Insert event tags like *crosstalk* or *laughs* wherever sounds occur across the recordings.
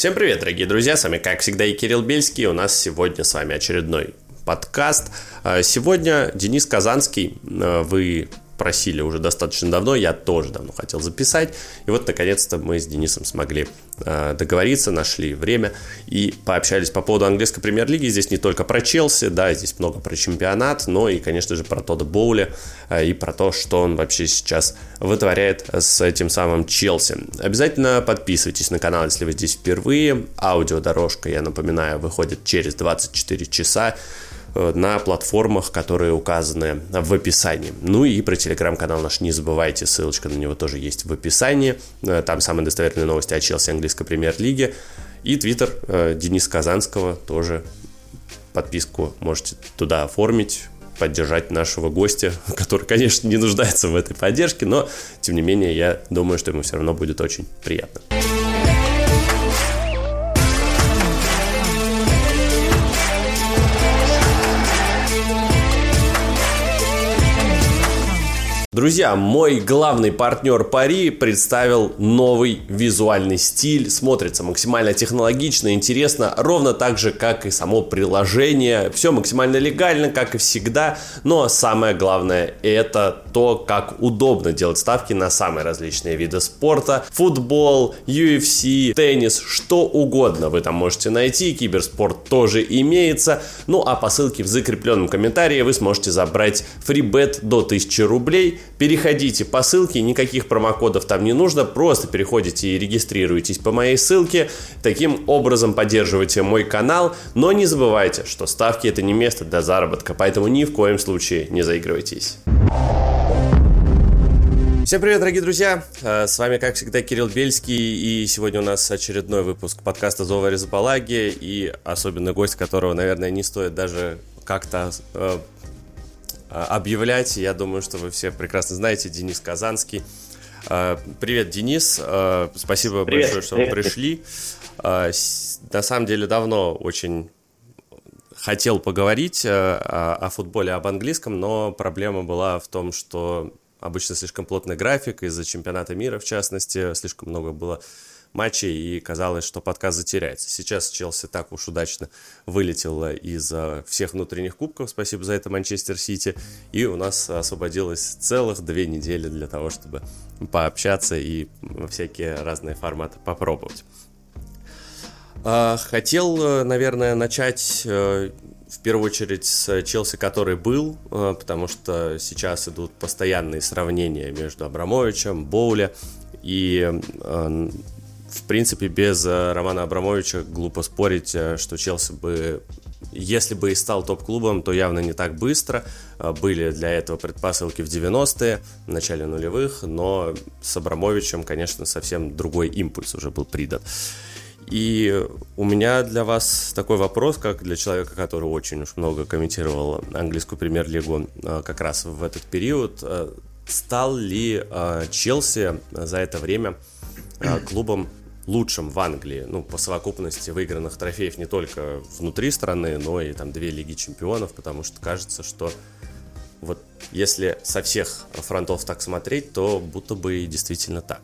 Всем привет, дорогие друзья, с вами, как всегда, и Кирилл Бельский. У нас сегодня с вами очередной подкаст. А, сегодня Денис Казанский, а, вы просили уже достаточно давно, я тоже давно хотел записать. И вот, наконец-то, мы с Денисом смогли э, договориться, нашли время и пообщались по поводу английской премьер-лиги. Здесь не только про Челси, да, здесь много про чемпионат, но и, конечно же, про Тода Боуля э, и про то, что он вообще сейчас вытворяет с этим самым Челси. Обязательно подписывайтесь на канал, если вы здесь впервые. Аудиодорожка, я напоминаю, выходит через 24 часа. Э, на платформах, которые указаны в описании. Ну и про телеграм-канал наш не забывайте, ссылочка на него тоже есть в описании. Э, там самые достоверные новости о Челси английской премьер-лиги. И твиттер э, Дениса Казанского тоже подписку можете туда оформить поддержать нашего гостя, *laughs* который, конечно, не нуждается в этой поддержке, но, тем не менее, я думаю, что ему все равно будет очень приятно. Друзья, мой главный партнер Пари представил новый визуальный стиль. Смотрится максимально технологично, интересно, ровно так же, как и само приложение. Все максимально легально, как и всегда. Но самое главное, это то, как удобно делать ставки на самые различные виды спорта. Футбол, UFC, теннис, что угодно вы там можете найти. Киберспорт тоже имеется. Ну а по ссылке в закрепленном комментарии вы сможете забрать фрибет до 1000 рублей Переходите по ссылке, никаких промокодов там не нужно, просто переходите и регистрируйтесь по моей ссылке. Таким образом поддерживайте мой канал, но не забывайте, что ставки это не место для заработка, поэтому ни в коем случае не заигрывайтесь. Всем привет, дорогие друзья! Э, с вами, как всегда, Кирилл Бельский, и сегодня у нас очередной выпуск подкаста «Зова Резапалаги», и особенный гость, которого, наверное, не стоит даже как-то э, объявлять. Я думаю, что вы все прекрасно знаете Денис Казанский. А, привет, Денис. А, спасибо Привет. большое, что Привет. пришли. На самом деле давно очень хотел поговорить о, о футболе, об английском, но проблема была в том, что обычно слишком плотный график из-за чемпионата мира, в частности, слишком много было матчей, и казалось, что подкаст затеряется. Сейчас Челси так уж удачно вылетел из всех внутренних кубков, спасибо за это Манчестер Сити, и у нас освободилось целых две недели для того, чтобы пообщаться и всякие разные форматы попробовать. А, хотел, наверное, начать э, в первую очередь с Челси, который был, э, потому что сейчас идут постоянные сравнения между Абрамовичем, Боуля и э, в принципе, без э, Романа Абрамовича глупо спорить, э, что Челси бы, если бы и стал топ-клубом, то явно не так быстро. Э, были для этого предпосылки в 90-е, в начале нулевых, но с Абрамовичем, конечно, совсем другой импульс уже был придан. И у меня для вас такой вопрос, как для человека, который очень уж много комментировал английскую премьер-лигу как раз в этот период. Стал ли Челси за это время клубом лучшим в Англии, ну, по совокупности выигранных трофеев не только внутри страны, но и там две Лиги Чемпионов, потому что кажется, что вот если со всех фронтов так смотреть, то будто бы действительно так.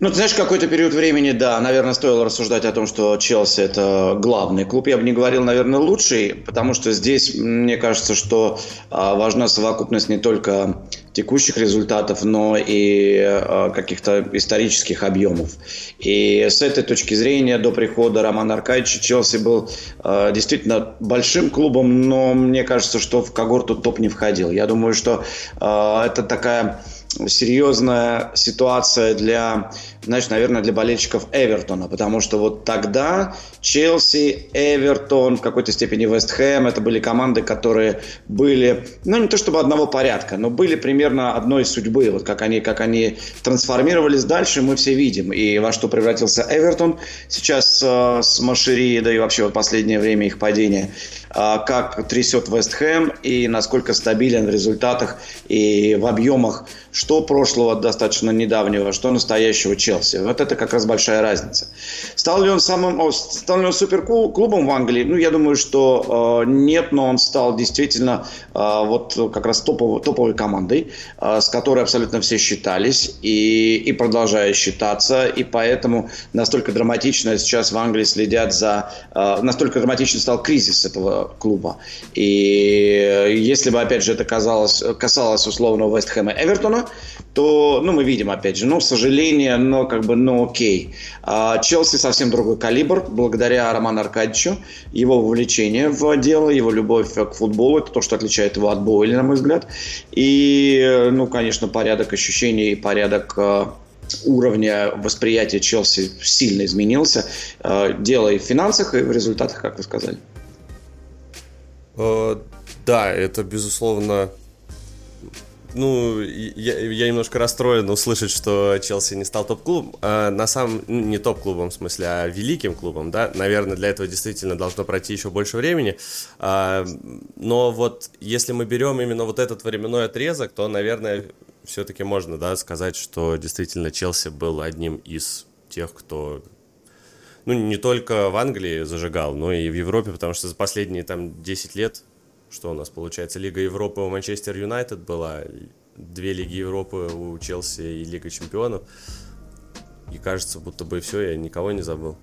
Ну, ты знаешь, какой-то период времени, да, наверное, стоило рассуждать о том, что Челси – это главный клуб. Я бы не говорил, наверное, лучший, потому что здесь, мне кажется, что а, важна совокупность не только текущих результатов, но и а, каких-то исторических объемов. И с этой точки зрения до прихода Романа Аркадьевича Челси был а, действительно большим клубом, но мне кажется, что в когорту топ не входил. Я думаю, что это такая серьезная ситуация для, знаешь, наверное, для болельщиков Эвертона, потому что вот тогда Челси, Эвертон, в какой-то степени Вест Хэм, это были команды, которые были, ну, не то чтобы одного порядка, но были примерно одной судьбы, вот как они, как они трансформировались дальше, мы все видим, и во что превратился Эвертон сейчас э, с Машери, да и вообще вот последнее время их падения. как трясет Вест Хэм и насколько стабилен в результатах и в объемах что прошлого достаточно недавнего, что настоящего Челси. Вот это как раз большая разница. Стал ли он самым, стал ли он суперклубом в Англии? Ну, я думаю, что э, нет, но он стал действительно э, вот как раз топовой, топовой командой, э, с которой абсолютно все считались и, и продолжают считаться, и поэтому настолько драматично сейчас в Англии следят за, э, настолько драматично стал кризис этого клуба. И если бы, опять же, это казалось, касалось условно Вест Хэма Эвертона, то, ну, мы видим, опять же, ну, к сожалению, но как бы, ну, окей. А Челси совсем другой калибр, благодаря Роману Аркадьевичу, его вовлечение в дело, его любовь к футболу, это то, что отличает его от Бойли, на мой взгляд. И, ну, конечно, порядок ощущений и порядок э, уровня восприятия Челси сильно изменился. Э, дело и в финансах, и в результатах, как вы сказали. Да, это, безусловно, ну, я, я немножко расстроен услышать, что Челси не стал топ-клубом. А на самом ну, не топ-клубом, в смысле, а великим клубом, да. Наверное, для этого действительно должно пройти еще больше времени. А, но вот если мы берем именно вот этот временной отрезок, то, наверное, все-таки можно, да, сказать, что действительно Челси был одним из тех, кто ну, не только в Англии зажигал, но и в Европе, потому что за последние там 10 лет что у нас получается? Лига Европы у Манчестер Юнайтед была, две Лиги Европы у Челси и Лига Чемпионов. И кажется, будто бы все, я никого не забыл.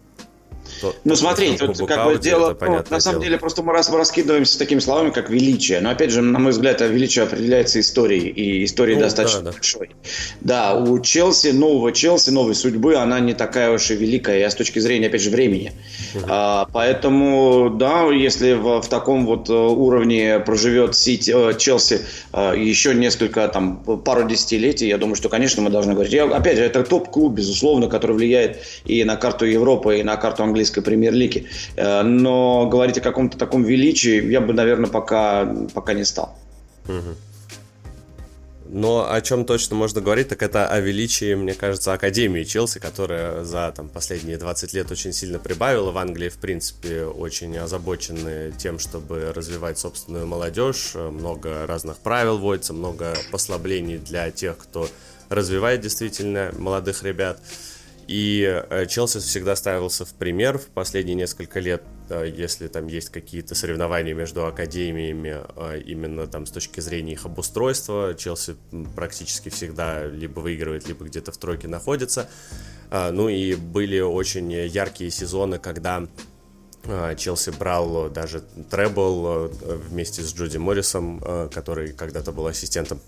То, ну, смотрите, тут как бы дело, ну, на самом дело. деле, просто мы раз раскидываемся такими словами, как величие. Но, опять же, на мой взгляд, величие определяется историей, и история ну, достаточно да, да. большой. Да, у Челси, нового Челси, новой судьбы, она не такая уж и великая, а с точки зрения, опять же, времени. Угу. А, поэтому, да, если в, в таком вот э, уровне проживет Сити, э, Челси э, еще несколько, там, пару десятилетий, я думаю, что, конечно, мы должны говорить. Я, опять же, это топ-клуб, безусловно, который влияет и на карту Европы, и на карту Англии английской премьер-лиги. Э, но говорить о каком-то таком величии я бы, наверное, пока, пока не стал. Но о чем точно можно говорить, так это о величии, мне кажется, Академии Челси, которая за там, последние 20 лет очень сильно прибавила. В Англии, в принципе, очень озабочены тем, чтобы развивать собственную молодежь. Много разных правил вводится, много послаблений для тех, кто развивает действительно молодых ребят. И э, Челси всегда ставился в пример в последние несколько лет, э, если там есть какие-то соревнования между академиями, э, именно там с точки зрения их обустройства. Челси практически всегда либо выигрывает, либо где-то в тройке находится. Ну и были очень яркие сезоны, когда а, Челси брал даже требл вместе с Джуди Моррисом, а, который когда-то был ассистентом,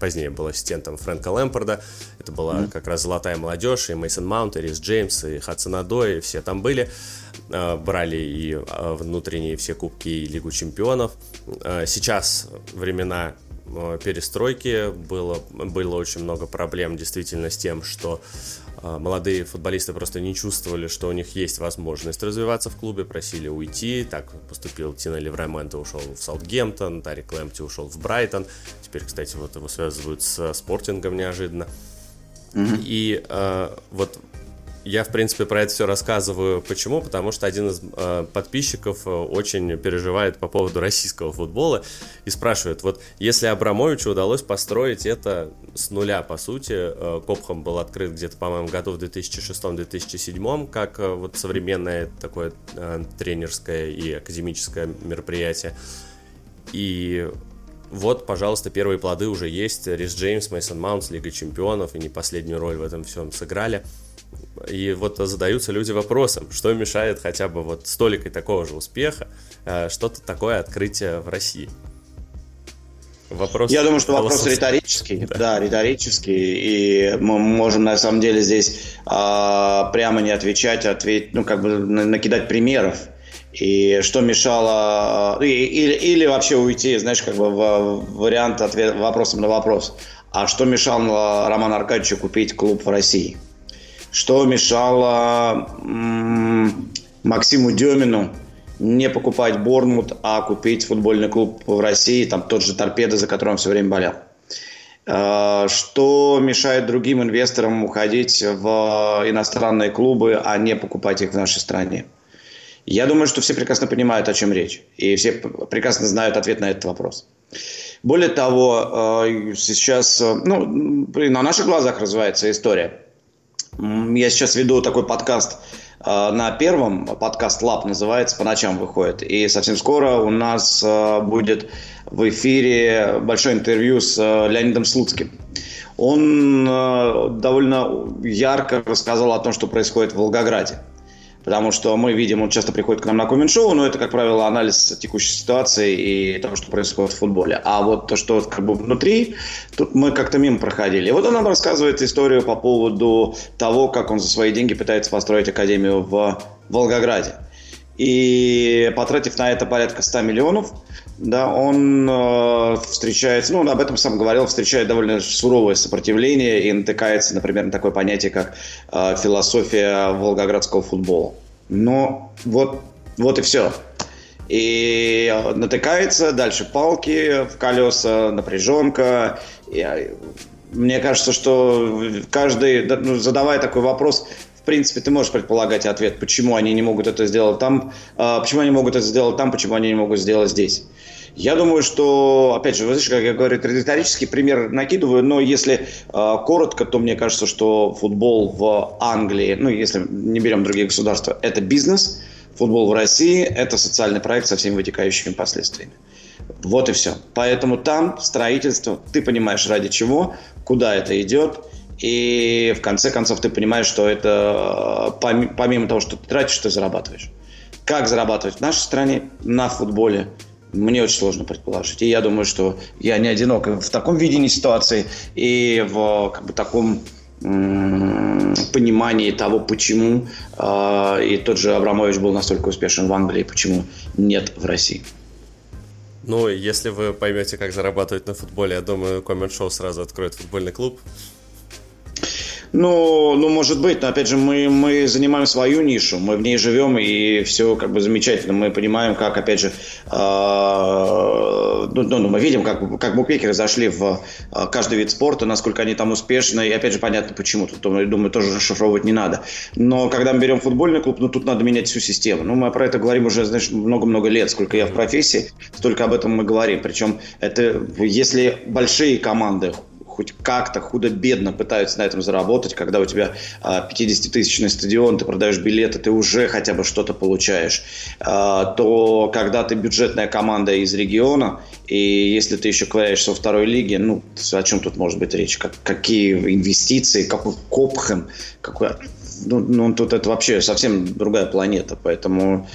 позднее был ассистентом Фрэнка Лэмпорда. Это была mm-hmm. как раз золотая молодежь, и Мейсон Маунт, и Рис Джеймс, и Хадсон Адо, и все там были. А, брали и внутренние все кубки, и Лигу чемпионов. Сейчас времена перестройки было, было очень много проблем действительно с тем, что а, молодые футболисты просто не чувствовали, что у них есть возможность развиваться в клубе, просили уйти. Так поступил Тина Левраменто, ушел в Саутгемптон, Тарик Лэмпти ушел в Брайтон. Теперь, кстати, вот его связывают с спортингом неожиданно. Mm-hmm. И э, вот я, в принципе, про это все рассказываю. Почему? Потому что один из э, подписчиков э, очень переживает по поводу российского футбола и спрашивает, вот если Абрамовичу удалось построить это с нуля, по сути, э, Копхам был открыт где-то, по-моему, году в 2006-2007, как э, вот современное такое э, тренерское и академическое мероприятие. И вот, пожалуйста, первые плоды уже есть. Рис Джеймс, Мейсон Маунтс, Лига Чемпионов, и не последнюю роль в этом всем сыграли. И вот задаются люди вопросом, что мешает хотя бы вот столикой такого же успеха э, что-то такое открытие в России. Вопрос Я думаю, что вопрос риторический, да. да, риторический, и мы можем на самом деле здесь а, прямо не отвечать, ответить, ну как бы накидать примеров. И что мешало, или, или вообще уйти, знаешь, как бы в вариант ответ, вопросом на вопрос. А что мешало Роману Аркадьевичу купить клуб в России? Что мешало Максиму Демину не покупать Борнмут, а купить футбольный клуб в России, там тот же Торпедо, за которым он все время болел. А, что мешает другим инвесторам уходить в иностранные клубы, а не покупать их в нашей стране? Я думаю, что все прекрасно понимают, о чем речь. И все прекрасно знают ответ на этот вопрос. Более того, э, сейчас э, ну, на наших глазах развивается история. Я сейчас веду такой подкаст э, на первом, подкаст Лап называется, по ночам выходит. И совсем скоро у нас будет в эфире большое интервью с Леонидом Слуцким. Он довольно ярко рассказал о том, что происходит в Волгограде потому что мы видим, он часто приходит к нам на коммент-шоу, но это, как правило, анализ текущей ситуации и того, что происходит в футболе. А вот то, что как бы внутри, тут мы как-то мимо проходили. И вот он нам рассказывает историю по поводу того, как он за свои деньги пытается построить академию в Волгограде. И потратив на это порядка 100 миллионов, да, он э, встречается, ну, он об этом сам говорил, встречает довольно суровое сопротивление и натыкается, например, на такое понятие, как э, философия волгоградского футбола. Но вот, вот и все. И натыкается, дальше палки в колеса, напряженка. И, э, мне кажется, что каждый, ну, задавая такой вопрос, принципе, ты можешь предполагать ответ, почему они не могут это сделать там, э, почему они могут это сделать там, почему они не могут сделать здесь. Я думаю, что, опять же, вы знаете, как я говорю, риторический пример накидываю, но если э, коротко, то мне кажется, что футбол в Англии, ну, если не берем другие государства, это бизнес, футбол в России – это социальный проект со всеми вытекающими последствиями. Вот и все. Поэтому там строительство, ты понимаешь ради чего, куда это идет – и в конце концов ты понимаешь, что это помимо того, что ты тратишь, ты зарабатываешь. Как зарабатывать в нашей стране на футболе, мне очень сложно предположить. И я думаю, что я не одинок в таком видении ситуации и в как бы, таком понимании того, почему э, и тот же Абрамович был настолько успешен в Англии, почему нет в России. Ну, если вы поймете, как зарабатывать на футболе, я думаю, Коммент Шоу сразу откроет футбольный клуб. Ну, ну, может быть, но опять же, мы, мы занимаем свою нишу, мы в ней живем, и все как бы замечательно. Мы понимаем, как, опять же, э, ну, ну, мы видим, как, как букмекеры зашли в э, каждый вид спорта, насколько они там успешны, и опять же, понятно, почему. Тут, думаю, тоже расшифровывать не надо. Но когда мы берем футбольный клуб, ну, тут надо менять всю систему. Ну, мы про это говорим уже, знаешь, много-много лет. Сколько я в профессии, столько об этом мы говорим. Причем это, если большие команды хоть как-то худо-бедно пытаются на этом заработать, когда у тебя 50-тысячный а, стадион, ты продаешь билеты, ты уже хотя бы что-то получаешь, а, то когда ты бюджетная команда из региона, и если ты еще ковыряешься во второй лиге, ну, о чем тут может быть речь? Как, какие инвестиции, какой Копхэм, какой... Ну, ну, тут это вообще совсем другая планета, поэтому...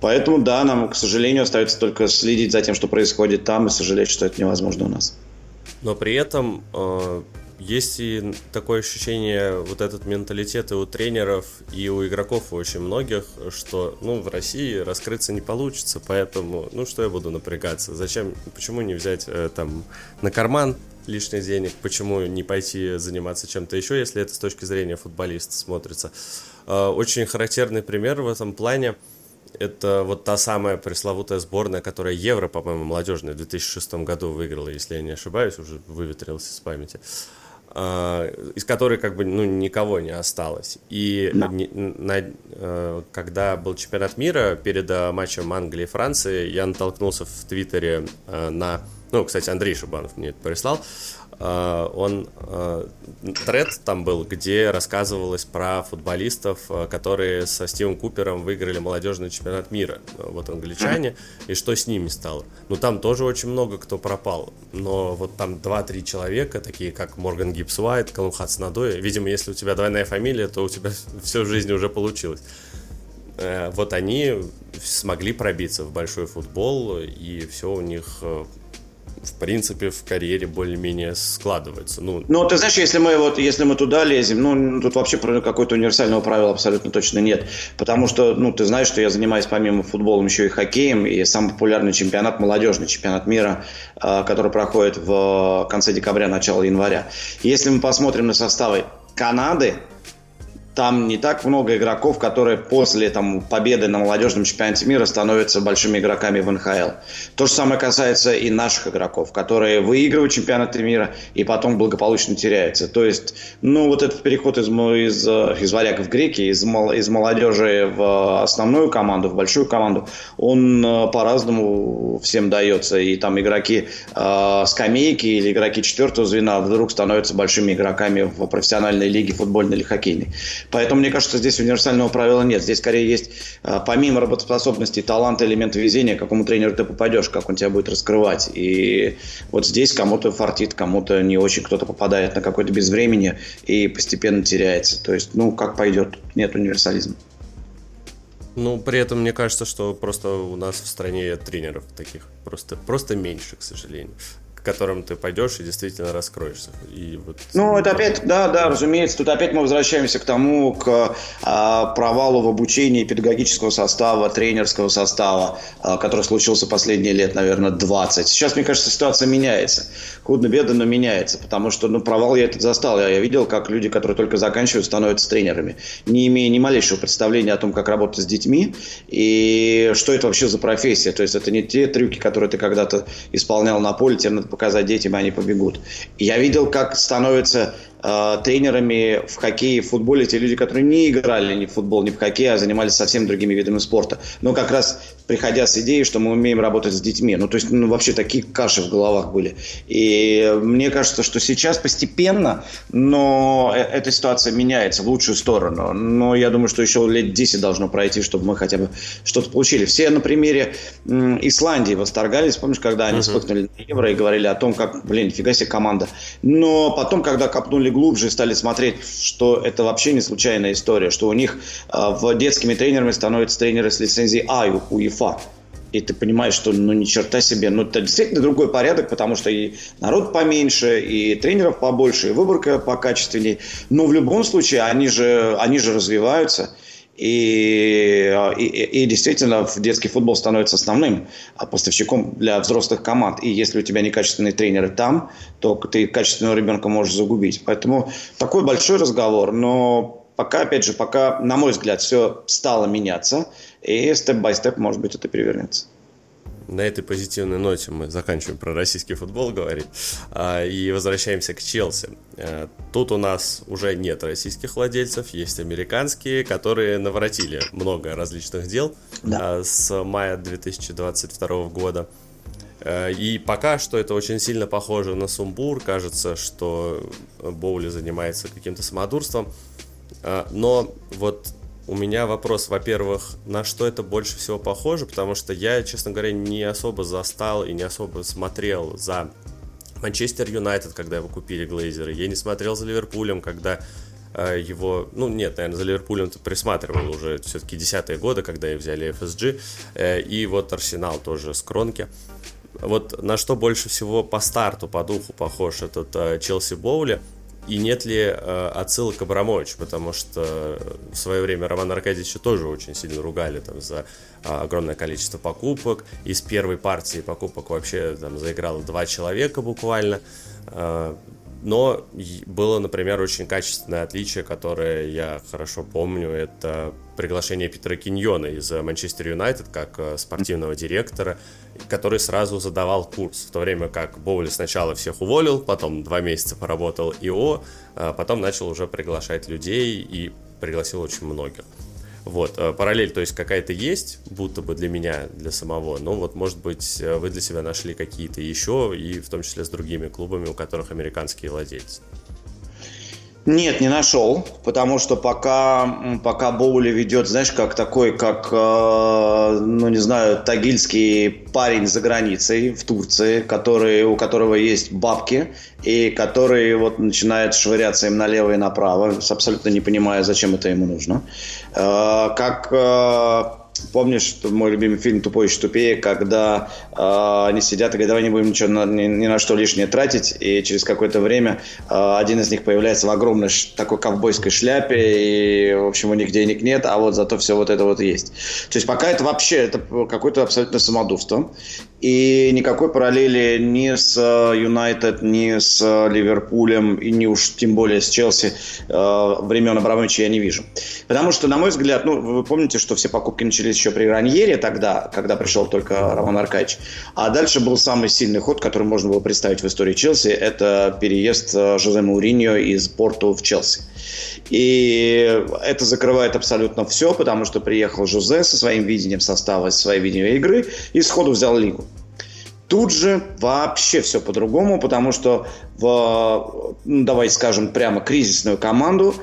Поэтому, да, нам, к сожалению, остается только следить за тем, что происходит там, и сожалеть, что это невозможно у нас но при этом э, есть и такое ощущение, вот этот менталитет и у тренеров, и у игроков, у очень многих, что, ну, в России раскрыться не получится, поэтому, ну, что я буду напрягаться? Зачем, почему не взять э, там на карман лишних денег, почему не пойти заниматься чем-то еще, если это с точки зрения футболиста смотрится? Э, очень характерный пример в этом плане – это вот та самая пресловутая сборная, которая Евро, по-моему, молодежная в 2006 году выиграла, если я не ошибаюсь, уже выветрился с памяти. А, из которой как бы ну, никого не осталось. И да. на, э, когда был чемпионат мира перед э, матчем Англии и Франции, я натолкнулся в Твиттере э, на... Ну, кстати, Андрей Шубанов мне это прислал. Э, он э, тред там был, где рассказывалось про футболистов, э, которые со Стивом Купером выиграли молодежный чемпионат мира, вот англичане, и что с ними стало. Ну, там тоже очень много кто пропал, но вот там 2-3 человека, такие как Морган Гибс Уайт, Калум Хацнадой, видимо, если у тебя двойная фамилия, то у тебя *laughs* все в жизни уже получилось. Вот они смогли пробиться в большой футбол, и все у них в принципе, в карьере более-менее складывается. Ну, ну, ты знаешь, если мы вот, если мы туда лезем, ну, тут вообще какой-то универсального правила абсолютно точно нет. Потому что, ну, ты знаешь, что я занимаюсь помимо футболом еще и хоккеем, и самый популярный чемпионат, молодежный чемпионат мира, а, который проходит в конце декабря, начало января. Если мы посмотрим на составы Канады, там не так много игроков, которые после там, победы на молодежном чемпионате мира становятся большими игроками в НХЛ. То же самое касается и наших игроков, которые выигрывают чемпионаты мира и потом благополучно теряются. То есть, ну, вот этот переход из, из, из варягов в греки, из, из молодежи в основную команду, в большую команду, он э, по-разному всем дается. И там игроки э, скамейки или игроки четвертого звена вдруг становятся большими игроками в профессиональной лиге футбольной или хоккейной. Поэтому, мне кажется, здесь универсального правила нет. Здесь скорее есть, а, помимо работоспособности, таланта, элемента везения, к какому тренеру ты попадешь, как он тебя будет раскрывать. И вот здесь кому-то фартит, кому-то не очень кто-то попадает на какое-то безвремени и постепенно теряется. То есть, ну, как пойдет, нет универсализма. Ну, при этом мне кажется, что просто у нас в стране тренеров таких просто, просто меньше, к сожалению которым ты пойдешь и действительно раскроешься. И вот... Ну, это опять, да, да, разумеется, тут опять мы возвращаемся к тому, к а, провалу в обучении педагогического состава, тренерского состава, а, который случился последние лет, наверное, 20. Сейчас, мне кажется, ситуация меняется. Худно-бедно, но меняется, потому что, ну, провал я этот застал. Я, я видел, как люди, которые только заканчивают, становятся тренерами, не имея ни малейшего представления о том, как работать с детьми и что это вообще за профессия. То есть это не те трюки, которые ты когда-то исполнял на поле, тебе надо показать детям, и они побегут. Я видел, как становятся э, тренерами в хоккее, в футболе те люди, которые не играли ни в футбол, ни в хоккей, а занимались совсем другими видами спорта. Но как раз приходя с идеей, что мы умеем работать с детьми. Ну, то есть, ну, вообще такие каши в головах были. И мне кажется, что сейчас постепенно, но э, эта ситуация меняется в лучшую сторону. Но я думаю, что еще лет 10 должно пройти, чтобы мы хотя бы что-то получили. Все на примере Исландии восторгались, помнишь, когда они uh-huh. вспыхнули на Евро и говорили о том, как, блин, нифига себе команда. Но потом, когда копнули глубже и стали смотреть, что это вообще не случайная история, что у них э, в детскими тренерами становятся тренеры с лицензией А у УЕФА. И ты понимаешь, что ну ни черта себе, ну это действительно другой порядок, потому что и народ поменьше, и тренеров побольше, и выборка покачественнее. Но в любом случае они же, они же развиваются. И, и, и действительно детский футбол становится основным поставщиком для взрослых команд. И если у тебя некачественные тренеры там, то ты качественного ребенка можешь загубить. Поэтому такой большой разговор, но пока, опять же, пока, на мой взгляд, все стало меняться, и степ-бай-степ, может быть, это перевернется на этой позитивной ноте мы заканчиваем про российский футбол говорить а, и возвращаемся к Челси. А, тут у нас уже нет российских владельцев, есть американские, которые наворотили много различных дел да. а, с мая 2022 года. И пока что это очень сильно похоже на сумбур. Кажется, что Боули занимается каким-то самодурством. Но вот у меня вопрос, во-первых, на что это больше всего похоже, потому что я, честно говоря, не особо застал и не особо смотрел за Манчестер Юнайтед, когда его купили Глейзеры. Я не смотрел за Ливерпулем, когда э, его, ну нет, наверное, за Ливерпулем присматривал уже все-таки десятые годы, когда и взяли FSG, э, и вот Арсенал тоже с Кронки. Вот на что больше всего по старту, по духу похож этот э, Челси Боули – и нет ли э, отсылок к Абрамовичу, потому что в свое время Романа Аркадьевича тоже очень сильно ругали там, за э, огромное количество покупок. Из первой партии покупок вообще там заиграло два человека буквально. Э, но было, например, очень качественное отличие, которое я хорошо помню. Это приглашение Питера Киньона из Манчестер Юнайтед как э, спортивного директора, который сразу задавал курс, в то время как Боули сначала всех уволил, потом два месяца поработал ИО, а потом начал уже приглашать людей и пригласил очень многих. Вот, э, параллель, то есть какая-то есть, будто бы для меня, для самого, но вот, может быть, э, вы для себя нашли какие-то еще, и в том числе с другими клубами, у которых американские владельцы. Нет, не нашел, потому что пока, пока Боули ведет, знаешь, как такой, как, э, ну не знаю, тагильский парень за границей в Турции, который, у которого есть бабки, и который вот начинает швыряться им налево и направо, абсолютно не понимая, зачем это ему нужно. Э, как э, Помнишь мой любимый фильм «Тупой еще тупее», когда э, они сидят и говорят, давай не будем ничего на, ни, ни на что лишнее тратить, и через какое-то время э, один из них появляется в огромной такой ковбойской шляпе, и, в общем, у них денег нет, а вот зато все вот это вот есть. То есть пока это вообще это какое-то абсолютно самодурство. И никакой параллели ни с Юнайтед, ни с Ливерпулем, и не уж тем более с Челси э, времен Абрамовича я не вижу. Потому что, на мой взгляд, ну, вы помните, что все покупки начались еще при Раньере тогда, когда пришел только Роман Аркадьевич. А дальше был самый сильный ход, который можно было представить в истории Челси. Это переезд э, Жозе Мауриньо из Порту в Челси. И это закрывает абсолютно все, потому что приехал Жозе со своим видением состава, со своим видением игры и сходу взял лигу. Тут же вообще все по-другому, потому что в, ну, давайте скажем прямо, кризисную команду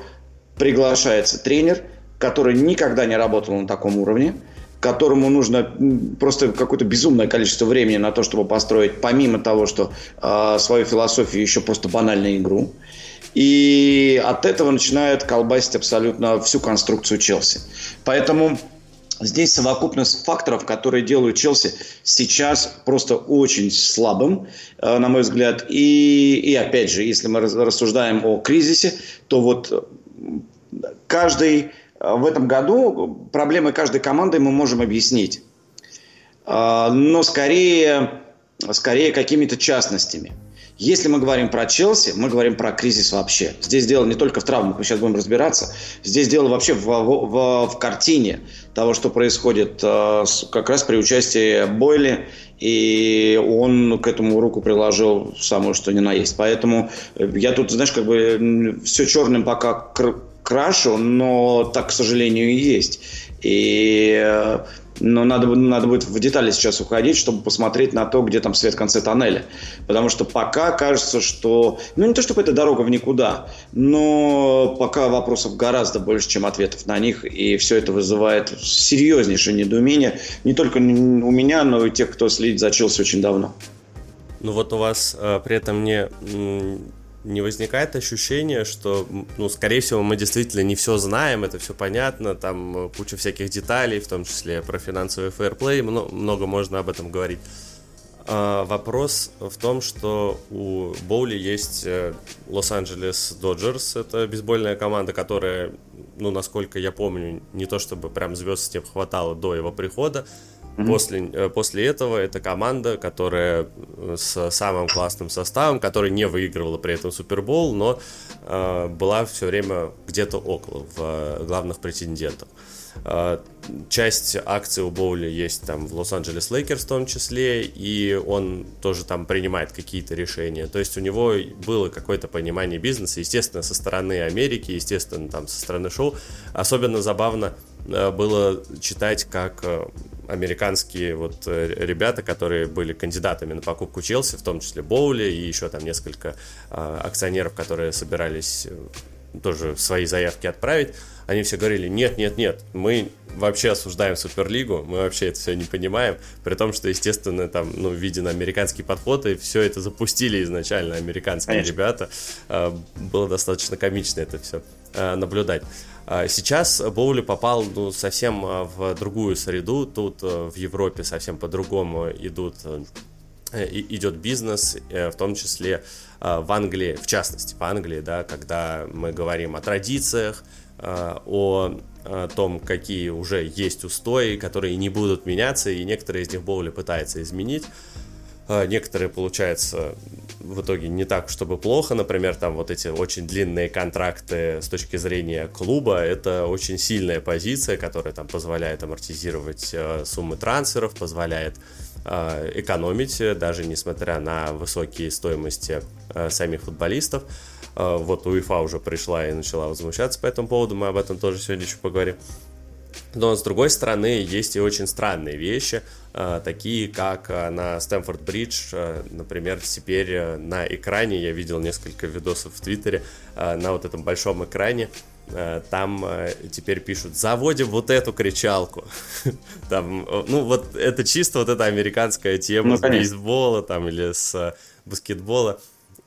приглашается тренер, который никогда не работал на таком уровне, которому нужно просто какое-то безумное количество времени на то, чтобы построить, помимо того, что э, свою философию, еще просто банальную игру. И от этого начинает колбасить абсолютно всю конструкцию Челси. Поэтому Здесь совокупность факторов, которые делают Челси сейчас просто очень слабым, э, на мой взгляд. И, и опять же, если мы рассуждаем о кризисе, то вот каждый э, в этом году проблемы каждой команды мы можем объяснить. Э, но скорее, скорее какими-то частностями – если мы говорим про Челси, мы говорим про кризис вообще. Здесь дело не только в травмах, мы сейчас будем разбираться. Здесь дело вообще в, в, в картине того, что происходит э, как раз при участии Бойли. И он к этому руку приложил самую что ни на есть. Поэтому э, я тут, знаешь, как бы все черным пока крашу, но так, к сожалению, и есть. И э, но надо, надо будет в детали сейчас уходить, чтобы посмотреть на то, где там свет в конце тоннеля. Потому что пока кажется, что... Ну, не то, чтобы это дорога в никуда, но пока вопросов гораздо больше, чем ответов на них, и все это вызывает серьезнейшее недоумение не только у меня, но и тех, кто следит за Челси очень давно. Ну вот у вас э, при этом не не возникает ощущение, что, ну, скорее всего, мы действительно не все знаем, это все понятно, там э, куча всяких деталей, в том числе про финансовый фэрплей, много, можно об этом говорить. А, вопрос в том, что у Боули есть э, Лос-Анджелес Доджерс, это бейсбольная команда, которая, ну, насколько я помню, не то чтобы прям звезд с ним хватало до его прихода, Mm-hmm. После, э, после этого это команда, которая э, с самым классным составом, которая не выигрывала при этом Супербол, но э, была все время где-то около в э, главных претендентов. Э, часть акций у Боули есть там в Лос-Анджелес Лейкерс в том числе, и он тоже там принимает какие-то решения. То есть у него было какое-то понимание бизнеса, естественно, со стороны Америки, естественно, там со стороны шоу. Особенно забавно было читать, как э, американские вот э, ребята, которые были кандидатами на покупку Челси, в том числе Боули и еще там несколько акционеров, которые собирались тоже свои заявки отправить, они все говорили, нет, нет, нет, мы вообще осуждаем Суперлигу, мы вообще это все не понимаем, при том, что, естественно, там, ну, виден американский подход, и все это запустили изначально американские Конечно. ребята. Было достаточно комично это все наблюдать. А сейчас Боули попал ну, совсем а, в другую среду. Тут э, в Европе совсем по-другому идут э, идет бизнес, э, в том числе в Англии, в частности, в Англии, да, когда мы говорим о традициях, о том, какие уже есть устои, которые не будут меняться, и некоторые из них Боули пытается изменить. Некоторые, получается, в итоге не так, чтобы плохо. Например, там вот эти очень длинные контракты с точки зрения клуба, это очень сильная позиция, которая там позволяет амортизировать э, суммы трансферов, позволяет э, экономить, даже несмотря на высокие стоимости э, самих футболистов. Вот УЕФА уже пришла и начала возмущаться по этому поводу, мы об этом тоже сегодня еще поговорим. Но с другой стороны, есть и очень странные вещи, э, такие как э, на Стэнфорд-Бридж, э, например, теперь на экране, я видел несколько видосов в Твиттере, на вот этом большом экране, там теперь пишут, заводим вот эту кричалку. *laughs* Там, ну, вот это чисто вот эта американская тема ну, с бейсбола там или с баскетбола.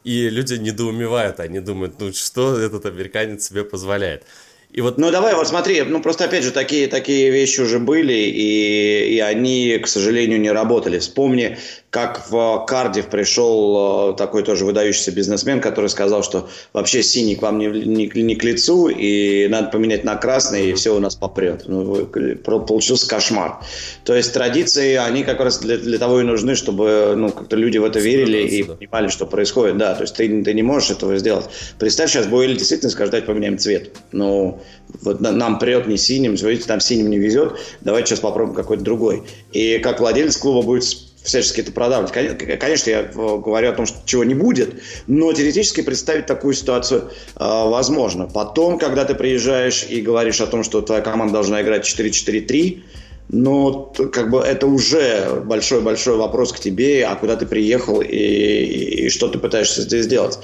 И люди недоумевают, они думают, ну что этот американец себе позволяет. И вот... Ну давай, вот смотри, ну просто опять же такие, такие вещи уже были, и, и они, к сожалению, не работали. Вспомни, как в Кардив пришел э, такой тоже выдающийся бизнесмен, который сказал, что вообще синий к вам не, не, не к лицу, и надо поменять на красный, и все у нас попрет. Ну, получился кошмар. То есть традиции, они как раз для, для того и нужны, чтобы ну, как-то люди в это верили и понимали, что происходит. Да, то есть ты, ты не можешь этого сделать. Представь, сейчас Бойль действительно скажет, давайте поменяем цвет. Ну, вот нам прет не синим, видите, там синим не везет, давайте сейчас попробуем какой-то другой. И как владелец клуба будет всячески это продавливать. Конечно, я говорю о том, что чего не будет, но теоретически представить такую ситуацию э, возможно. Потом, когда ты приезжаешь и говоришь о том, что твоя команда должна играть 4-4-3, но как бы это уже большой-большой вопрос к тебе, а куда ты приехал и, и что ты пытаешься здесь сделать.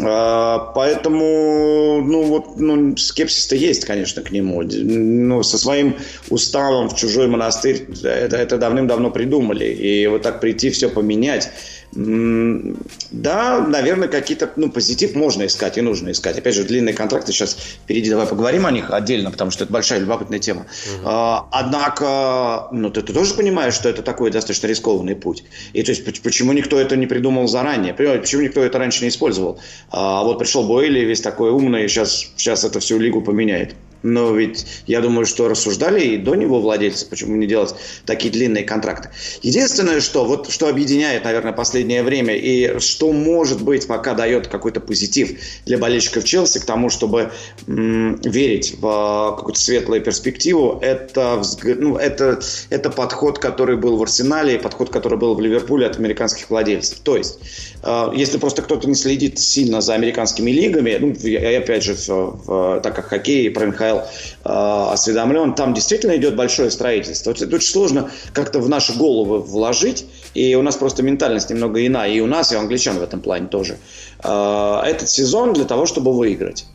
А, поэтому, ну вот, ну, скепсис-то есть, конечно, к нему. Ну, со своим уставом в чужой монастырь это, это давным-давно придумали. И вот так прийти, все поменять – да, наверное, какие-то, ну, позитив можно искать и нужно искать. Опять же, длинные контракты сейчас впереди, давай поговорим о них отдельно, потому что это большая любопытная тема. Угу. однако, ну, ты, ты тоже понимаешь, что это такой достаточно рискованный путь. И то есть, почему никто это не придумал заранее? Почему никто это раньше не использовал? А вот пришел Бойли, весь такой умный, сейчас, сейчас это всю лигу поменяет. Но ведь я думаю, что рассуждали и до него владельцы, почему не делать такие длинные контракты. Единственное, что вот что объединяет, наверное, последнее время и что может быть пока дает какой-то позитив для болельщиков Челси к тому, чтобы м- верить в какую-то светлую перспективу, это, ну, это, это подход, который был в Арсенале и подход, который был в Ливерпуле от американских владельцев. То есть, э, если просто кто-то не следит сильно за американскими лигами, ну, я опять же, в, в, так как хоккей про НХЛ Михаил э, осведомлен, там действительно идет большое строительство. Это очень сложно как-то в наши головы вложить, и у нас просто ментальность немного иная, и у нас, и у англичан в этом плане тоже. Э, этот сезон для того, чтобы выиграть.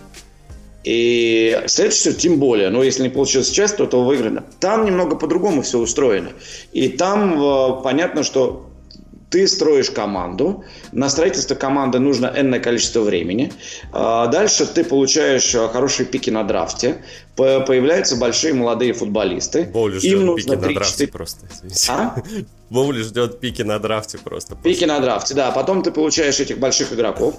И следующий тем более, но если не получилось сейчас, то это выиграно. Там немного по-другому все устроено. И там э, понятно, что ты строишь команду, на строительство команды нужно энное количество времени. А дальше ты получаешь а, хорошие пики на драфте, появляются большие молодые футболисты. Боули ждет Им нужно пики 3, на драфте 4... просто, А? *laughs* Боули ждет пики на драфте просто. Пики на драфте, да. Потом ты получаешь этих больших игроков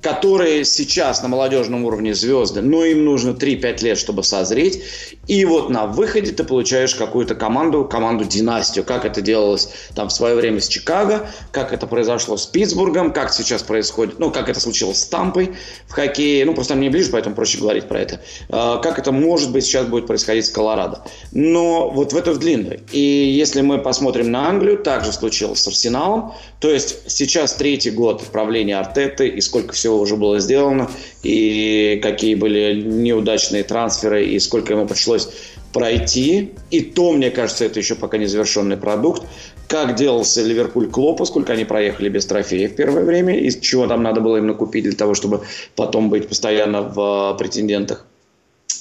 которые сейчас на молодежном уровне звезды, но им нужно 3-5 лет, чтобы созреть. И вот на выходе ты получаешь какую-то команду, команду-династию, как это делалось там в свое время с Чикаго, как это произошло с Питтсбургом, как сейчас происходит, ну, как это случилось с Тампой в хоккее, ну, просто мне ближе, поэтому проще говорить про это. А, как это, может быть, сейчас будет происходить с Колорадо. Но вот в это в длинной. И если мы посмотрим на Англию, также случилось с Арсеналом. То есть сейчас третий год правления Артеты и сколько всего всего уже было сделано, и какие были неудачные трансферы, и сколько ему пришлось пройти. И то, мне кажется, это еще пока не завершенный продукт. Как делался Ливерпуль Клопа, сколько они проехали без трофеев в первое время, и чего там надо было им накупить для того, чтобы потом быть постоянно в претендентах.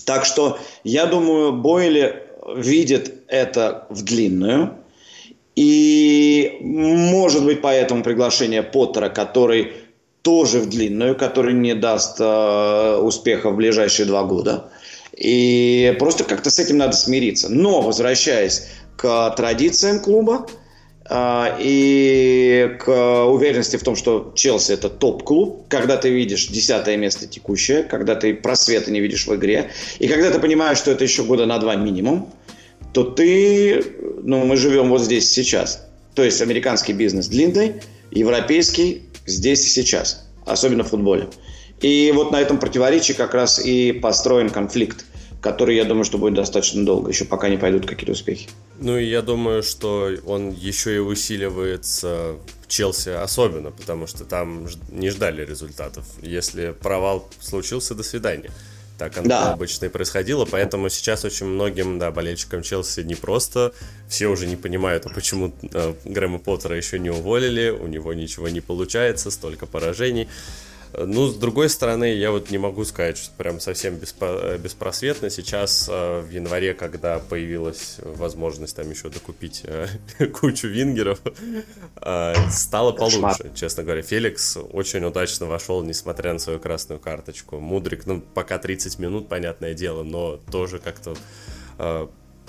Так что, я думаю, Бойли видит это в длинную. И, может быть, поэтому приглашение Поттера, который тоже в длинную, который не даст э, успеха в ближайшие два года. И просто как-то с этим надо смириться. Но, возвращаясь к традициям клуба э, и к уверенности в том, что Челси это топ-клуб, когда ты видишь десятое место текущее, когда ты просвета не видишь в игре, и когда ты понимаешь, что это еще года на два минимум, то ты, ну, мы живем вот здесь сейчас. То есть американский бизнес длинный, европейский здесь и сейчас, особенно в футболе. И вот на этом противоречии как раз и построен конфликт, который, я думаю, что будет достаточно долго, еще пока не пойдут какие-то успехи. Ну и я думаю, что он еще и усиливается в Челси особенно, потому что там не ждали результатов. Если провал случился, до свидания. Так оно да. обычно и происходило, поэтому сейчас очень многим, да, болельщикам Челси не просто, все уже не понимают, а почему э, Грэма Поттера еще не уволили, у него ничего не получается, столько поражений. Ну, с другой стороны, я вот не могу сказать, что прям совсем беспо- беспросветно. Сейчас, э, в январе, когда появилась возможность там еще докупить э, *laughs* кучу вингеров, э, стало получше, честно говоря. Феликс очень удачно вошел, несмотря на свою красную карточку. Мудрик, ну, пока 30 минут, понятное дело, но тоже как-то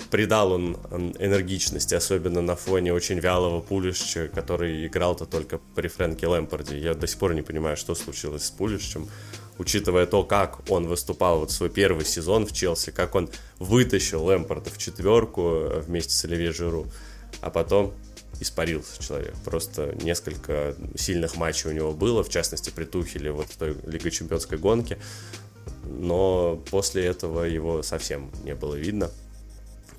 придал он энергичности, особенно на фоне очень вялого Пулишча, который играл-то только при Фрэнке Лэмпорде. Я до сих пор не понимаю, что случилось с Пулишчем, учитывая то, как он выступал вот свой первый сезон в Челси, как он вытащил Лэмпорда в четверку э, вместе с Оливье Жиру, а потом испарился человек. Просто несколько сильных матчей у него было, в частности при Тухеле вот в той Лига Чемпионской гонке, но после этого его совсем не было видно.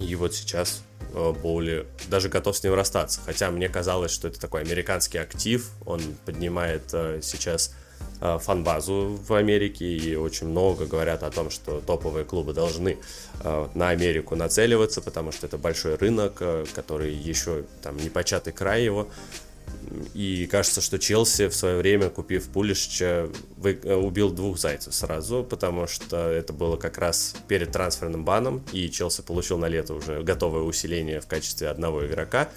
И вот сейчас э, Боули даже готов с ним расстаться. Хотя мне казалось, что это такой американский актив. Он поднимает э, сейчас э, фан-базу в Америке. И очень много говорят о том, что топовые клубы должны на Америку нацеливаться, потому что это большой рынок, который еще там не початый край его. И кажется, что Челси в свое время, купив Пулишча, э, убил двух зайцев сразу, потому что это было как раз перед трансферным баном, и Челси получил на лето уже готовое усиление в качестве одного игрока.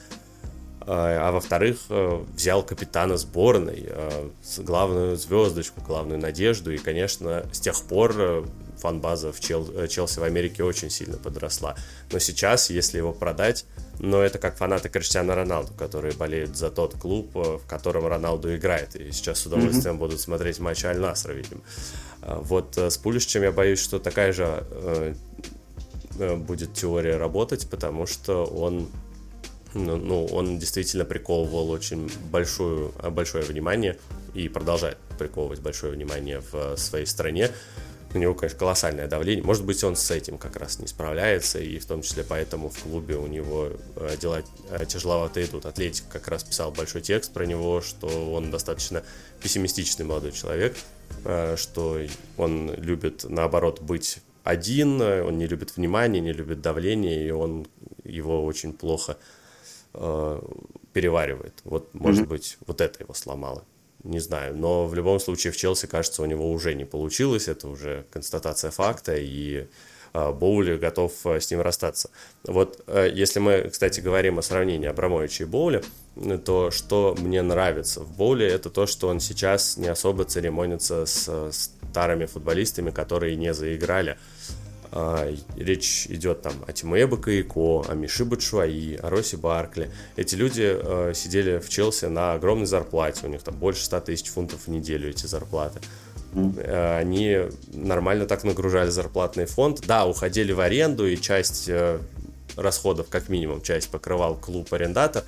А, а во-вторых, э, взял капитана сборной, э, главную звездочку, главную надежду. И, конечно, с тех пор фан-база в Чел- Челси в Америке очень сильно подросла. Но сейчас, если его продать, но это как фанаты Криштиана Роналду, которые болеют за тот клуб, э, в котором Роналду играет. И сейчас с удовольствием mm-hmm. будут смотреть матч Аль-Насра, видимо. А вот э, с Пулишичем я боюсь, что такая же э, будет теория работать, потому что он ну, ну, он действительно приковывал очень большую, большое внимание и продолжает приковывать большое внимание в своей стране у него, конечно, колоссальное давление. Может быть, он с этим как раз не справляется, и в том числе поэтому в клубе у него э, дела э, тяжеловато идут. Атлетик как раз писал большой текст про него, что он достаточно пессимистичный молодой человек, э, что он любит, наоборот, быть один, он не любит внимания, не любит давления, и он его очень плохо переваривает. Вот, может mm-hmm. быть, вот это его сломало не знаю. Но в любом случае в Челси, кажется, у него уже не получилось. Это уже констатация факта, и а, Боули готов а, с ним расстаться. Вот а, если мы, кстати, говорим о сравнении Абрамовича и Боули, то что мне нравится в Боуле, это то, что он сейчас не особо церемонится с старыми футболистами, которые не заиграли. А, речь идет там о Тимуэ Бакаико, о Миши Батшуаи, о Росе Баркли. Эти люди э, сидели в Челси на огромной зарплате, у них там больше 100 тысяч фунтов в неделю эти зарплаты. Э, они нормально так нагружали зарплатный фонд. Да, уходили в аренду, и часть э, расходов, как минимум, часть покрывал клуб-арендатор.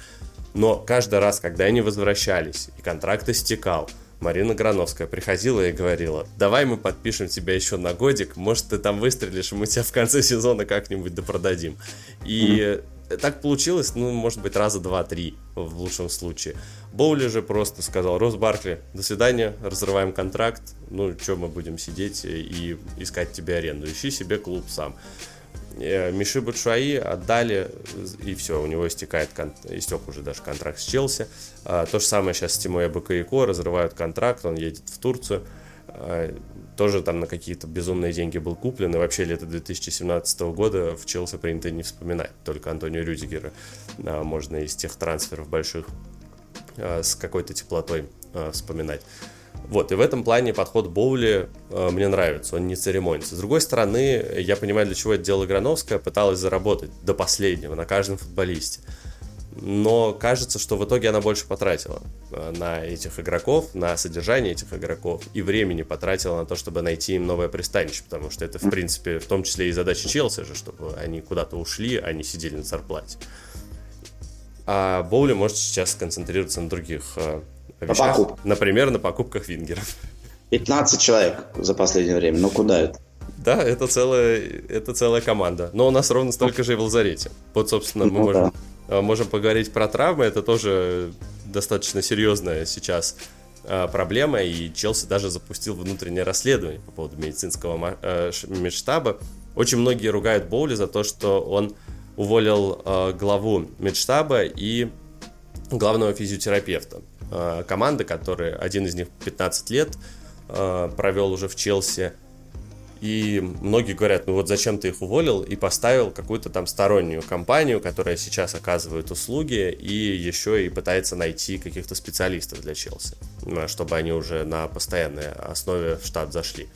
Но каждый раз, когда они возвращались, и контракт истекал, Марина Грановская приходила и говорила, давай мы подпишем тебя еще на годик, может ты там выстрелишь, и мы тебя в конце сезона как-нибудь допродадим. И mm-hmm. так получилось, ну, может быть, раза два-три в лучшем случае. Боули же просто сказал, Рос Баркли, до свидания, разрываем контракт, ну, что мы будем сидеть и искать тебе аренду, ищи себе клуб сам. Э, Миши Батшуаи отдали, и все, у него истекает, истек уже даже контракт с Челси. А, то же самое сейчас с Тимой Бакаико, разрывают контракт, он едет в Турцию. А, тоже там на какие-то безумные деньги был куплен, и вообще лето 2017 года в Челси принято не вспоминать, только Антонио Рюдигера можно из тех трансферов больших с какой-то теплотой вспоминать. Вот, и в этом плане подход Боули э, мне нравится, он не церемонится. С другой стороны, я понимаю, для чего это делала Грановская, пыталась заработать до последнего на каждом футболисте. Но кажется, что в итоге она больше потратила э, на этих игроков, на содержание этих игроков, и времени потратила на то, чтобы найти им новое пристанище, потому что это, в принципе, в том числе и задача Челси же, чтобы они куда-то ушли, а не сидели на зарплате. А Боули может сейчас сконцентрироваться на других э, на покуп. Например, на покупках вингеров. 15 человек за последнее время. Ну куда это? Да, это целая, это целая команда. Но у нас ровно столько же и в лазарете. Вот, собственно, мы ну, можем, да. можем поговорить про травмы. Это тоже достаточно серьезная сейчас а, проблема. И Челси даже запустил внутреннее расследование по поводу медицинского э, медштаба. Очень многие ругают Боули за то, что он уволил э, главу медштаба и главного физиотерапевта. Э, команды, которые один из них 15 лет э, провел уже в Челси. И многие говорят, ну вот зачем ты их уволил и поставил какую-то там стороннюю компанию, которая сейчас оказывает услуги и еще и пытается найти каких-то специалистов для Челси, чтобы они уже на постоянной основе в штат зашли.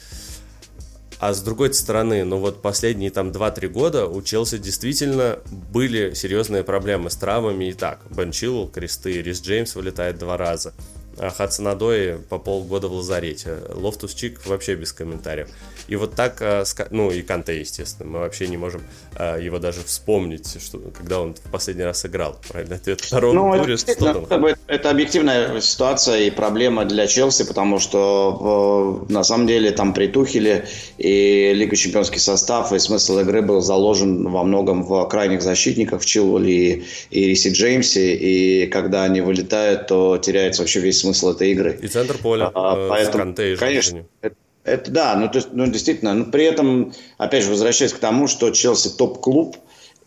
А с другой стороны, ну вот последние там 2-3 года у Челси действительно были серьезные проблемы с травмами и так. Бен кресты, Рис Джеймс вылетает два раза. А Хадсон-Одои по полгода в лазарете. Лофтус-Чик вообще без комментариев. И вот так, э, ну и Канте, естественно, мы вообще не можем э, его даже вспомнить, что, когда он в последний раз играл. Правильно? Это втором ну, это, это, это объективная ситуация и проблема для Челси, потому что на самом деле там притух или и лигочемпионский состав, и смысл игры был заложен во многом в крайних защитниках, в Чилвеле и, и Рисе Джеймсе, и когда они вылетают, то теряется вообще весь смысл этой игры. И центр поля а, э, поэтому, Конечно, это, это да, ну, то есть, ну действительно, но при этом, опять же, возвращаясь к тому, что Челси топ-клуб,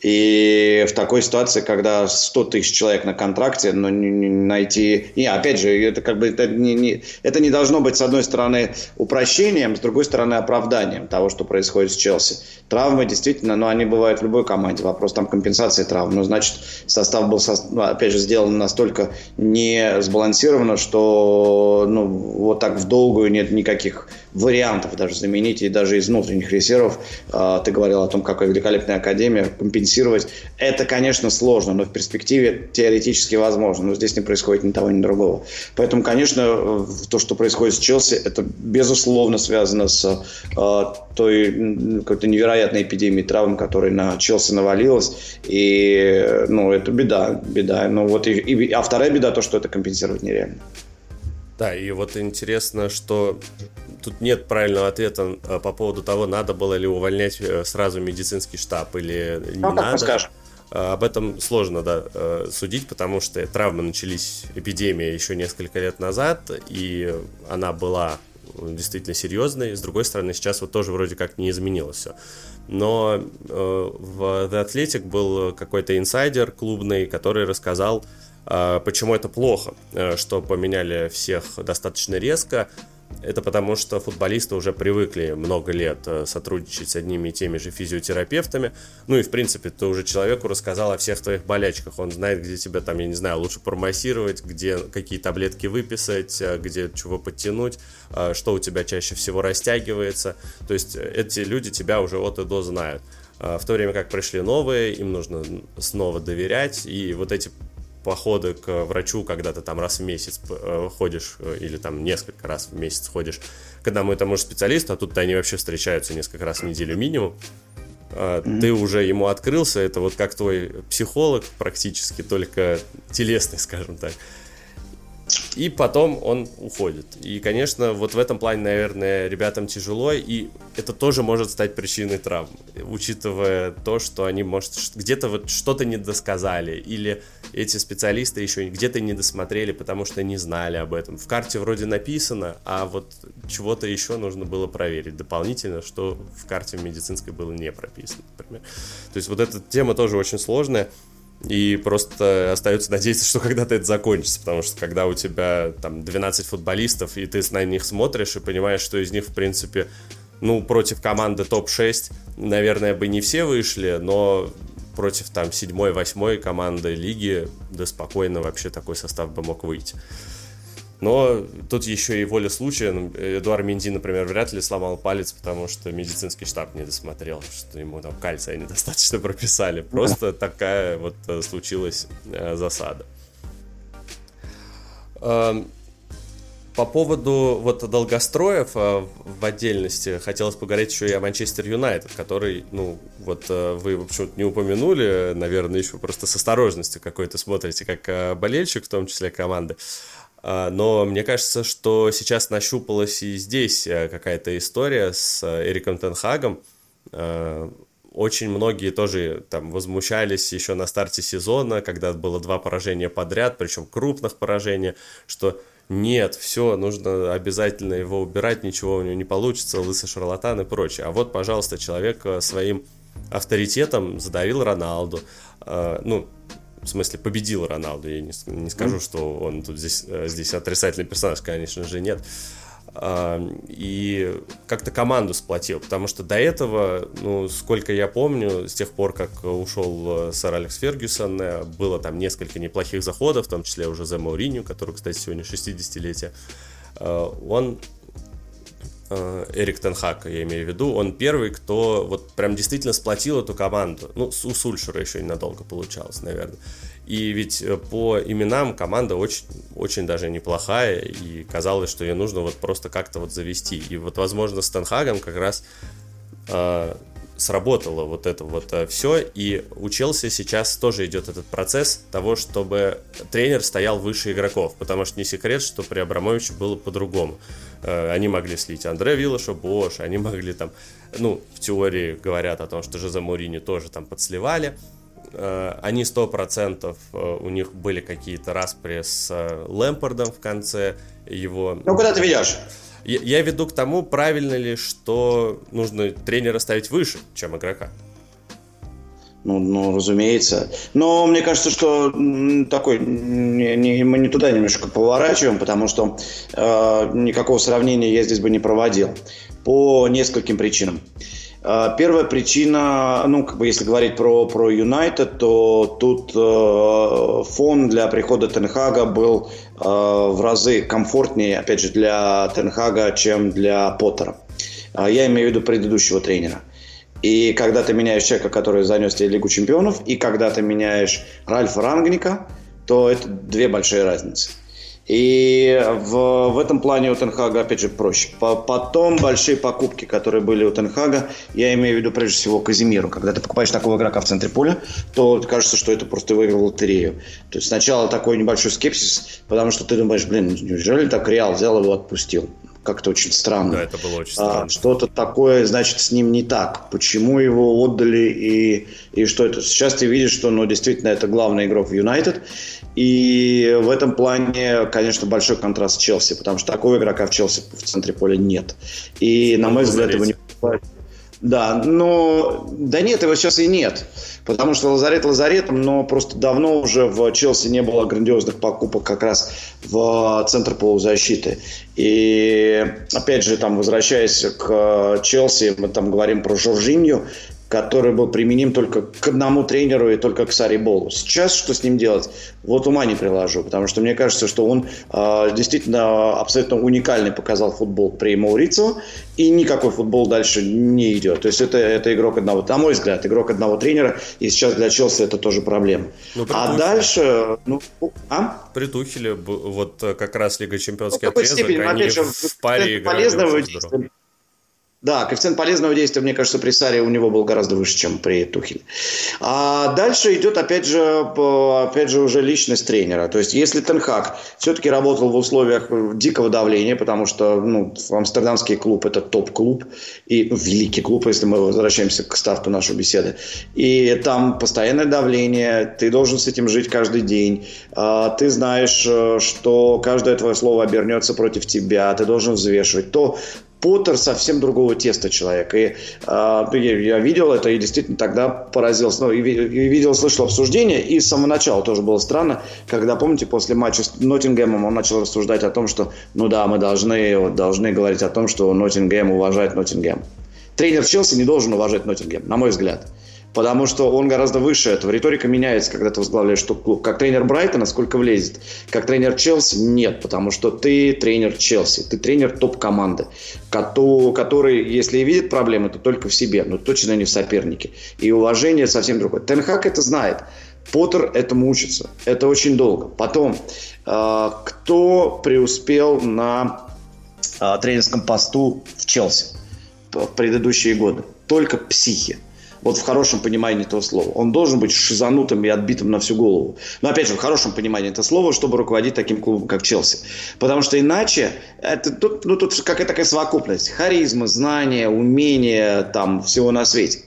и в такой ситуации, когда 100 тысяч человек на контракте, но не, не найти... Не, опять же, это как бы это не, не, это не должно быть, с одной стороны, упрощением, с другой стороны, оправданием того, что происходит с Челси. Травмы действительно, но они бывают в любой команде. Вопрос там компенсации травм. Ну, значит, состав был, ну, опять же, сделан настолько не сбалансированно, что ну, вот так в долгую нет никаких вариантов даже заменить, и даже из внутренних резервов. А, ты говорил о том, какая великолепная академия, компенсировать. Это, конечно, сложно, но в перспективе теоретически возможно. Но здесь не происходит ни того, ни другого. Поэтому, конечно, то, что происходит с Челси, это безусловно связано с а, той какой-то невероятной эпидемией травм, которая на Челси навалилась. И, ну, это беда, беда. Ну, вот и, и, а вторая беда то, что это компенсировать нереально. Да, и вот интересно, что тут нет правильного ответа э, по поводу того, надо было ли увольнять э, сразу медицинский штаб или не ну, надо. Э, об этом сложно да, судить, потому что травмы начались, эпидемия еще несколько лет назад, и она была действительно серьезной. С другой стороны, сейчас вот тоже вроде как не изменилось все. Но в The Athletic был какой-то инсайдер клубный, который рассказал, почему это плохо, что поменяли всех достаточно резко, это потому, что футболисты уже привыкли много лет э, сотрудничать с одними и теми же физиотерапевтами. Ну и, в принципе, ты уже человеку рассказал о всех твоих болячках. Он знает, где тебя там, я не знаю, лучше промассировать, где какие таблетки выписать, э, где чего подтянуть, э, что у тебя чаще всего растягивается. То есть эти люди тебя уже от и до знают. В то время как пришли новые, им нужно снова доверять, и вот эти походы к врачу, когда ты там раз в месяц э, ходишь, э, или там несколько раз в месяц ходишь к одному и тому же специалисту, а тут они вообще встречаются несколько раз в неделю минимум, mm-hmm. ты уже ему открылся, это вот как твой психолог практически, только телесный, *laughs* скажем так. И потом он уходит. И, конечно, вот в этом плане, наверное, ребятам тяжело, и это тоже может стать причиной травм, учитывая то, что они, может, где-то вот что-то недосказали, или эти специалисты еще где-то не досмотрели, потому что не знали об этом. В карте вроде написано, а вот чего-то еще нужно было проверить дополнительно, что в карте медицинской было не прописано, например. То есть вот эта тема тоже очень сложная. И просто остается надеяться, что когда-то это закончится, потому что когда у тебя там 12 футболистов, и ты на них смотришь и понимаешь, что из них, в принципе, ну, против команды топ-6, наверное, бы не все вышли, но против там 7-8 команды лиги, да спокойно вообще такой состав бы мог выйти. Но тут еще и воля случая. Ну, Эдуард Минди, например, вряд ли сломал палец, потому что медицинский штаб не досмотрел, что ему там кальция недостаточно *laughs* прописали. Просто такая вот э, случилась э, засада. Эм, по поводу вот долгостроев э, в отдельности хотелось поговорить еще и о Манчестер Юнайтед, который, ну, вот вы, в общем-то, не упомянули, наверное, еще просто с осторожностью какой-то смотрите, как болельщик, в том числе команды. А, но мне кажется, что сейчас нащупалась и здесь э, какая-то история с э, Эриком Тенхагом. А, очень многие тоже там возмущались еще на старте сезона, когда было два поражения подряд, причем крупных поражений, что нет, все, нужно обязательно его убирать, ничего у него не получится, лысый шарлатан и прочее. А вот, пожалуйста, человек э, своим авторитетом задавил Роналду. Ну, в смысле, победил Роналду. Я не, не скажу, что он тут здесь, э, здесь отрицательный персонаж, конечно же, нет. и как-то команду сплотил, потому что до этого, ну, сколько я помню, с тех пор, как ушел э, сэр Алекс Фергюсон, э, было там несколько неплохих заходов, в том числе уже за Мауриню, который, кстати, сегодня 60-летие, э, он Эрик Тенхак, я имею в виду, он первый, кто вот прям действительно сплотил эту команду. Ну, у Сульшера еще ненадолго получалось, наверное. И ведь э, по именам команда очень, очень даже неплохая, и казалось, что ее нужно вот просто как-то вот завести. И вот, возможно, с Тенхагом как раз э, сработало вот это вот э, все, и у Челси сейчас тоже идет этот процесс того, чтобы тренер стоял выше игроков, потому что не секрет, что при Абрамовиче было по-другому. Э, они могли слить Андре Виллаша, Бош, они могли там, ну, в теории говорят о том, что Жозе Мурини тоже там подсливали, Э, они сто процентов э, у них были какие-то распри с Лэмпордом в конце его. Ну куда ты ведешь? Я, веду к тому, правильно ли, что нужно тренера ставить выше, чем игрока. Ну, ну, разумеется. Но мне кажется, что такой не, не, мы не туда немножко поворачиваем, потому что э, никакого сравнения я здесь бы не проводил по нескольким причинам. А, первая причина, ну, как бы если говорить про, про Юнайтед, то тут э, фон для прихода Тенхага был э, в разы комфортнее, опять же, для Тенхага, чем для Поттера. Э, я имею в виду предыдущего тренера. И когда ты меняешь человека, который занес тебе Лигу Чемпионов, и когда ты меняешь Ральфа Рангника, то это две большие разницы. И в, в этом плане у Тенхага, опять же, проще. По, потом большие покупки, которые были у Тенхага, я имею в виду прежде всего Казимиру. Когда ты покупаешь такого игрока в центре поля, то кажется, что это просто выиграл лотерею. То есть сначала такой небольшой скепсис, потому что ты думаешь, блин, неужели так Реал взял его отпустил? как-то очень странно. Да, это было очень а, странно. А, что-то такое, значит, с ним не так. Почему его отдали и, и что это? Сейчас ты видишь, что ну, действительно это главный игрок в Юнайтед. И в этом плане, конечно, большой контраст с Челси, потому что такого игрока в Челси в центре поля нет. И, на мой взгляд, его не да, но да нет, его сейчас и нет. Потому что Лазарет Лазаретом, но просто давно уже в Челси не было грандиозных покупок как раз в центр полузащиты. И опять же, там, возвращаясь к Челси, мы там говорим про Жоржинью, который был применим только к одному тренеру и только к Сари Болу. Сейчас что с ним делать? Вот ума не приложу, потому что мне кажется, что он э, действительно абсолютно уникальный показал футбол при Маурицо, и никакой футбол дальше не идет. То есть это, это игрок одного, на мой взгляд, игрок одного тренера, и сейчас для Челси это тоже проблема. Ну, а дальше, ну, а? При Тухеле вот как раз Лига Чемпионский ну, отрезок, степени, они опять же, в паре играли да, коэффициент полезного действия, мне кажется, при Саре у него был гораздо выше, чем при Тухеле. А дальше идет, опять же, опять же, уже личность тренера. То есть, если Тенхак все-таки работал в условиях дикого давления, потому что ну, амстердамский клуб – это топ-клуб, и великий клуб, если мы возвращаемся к старту нашей беседы, и там постоянное давление, ты должен с этим жить каждый день, а, ты знаешь, э, что каждое твое слово обернется против тебя, ты должен взвешивать, то Поттер совсем другого теста человек. И э, я видел это и действительно тогда поразился. Ну, и, и видел, слышал обсуждение, и с самого начала тоже было странно, когда, помните, после матча с Ноттингемом он начал рассуждать о том, что, ну да, мы должны, вот, должны говорить о том, что Ноттингем уважает Ноттингем. Тренер Челси не должен уважать Ноттингем, на мой взгляд потому что он гораздо выше этого. Риторика меняется, когда ты возглавляешь топ-клуб. Как тренер Брайтона, сколько влезет. Как тренер Челси, нет, потому что ты тренер Челси, ты тренер топ-команды, который, если и видит проблемы, то только в себе, но точно не в сопернике. И уважение совсем другое. Тенхак это знает. Поттер этому учится. Это очень долго. Потом, э, кто преуспел на э, тренерском посту в Челси в предыдущие годы? Только психи вот в хорошем понимании этого слова. Он должен быть шизанутым и отбитым на всю голову. Но опять же, в хорошем понимании этого слова, чтобы руководить таким клубом, как Челси. Потому что иначе это, тут, ну, тут какая-то такая совокупность. Харизма, знания, умения, там, всего на свете.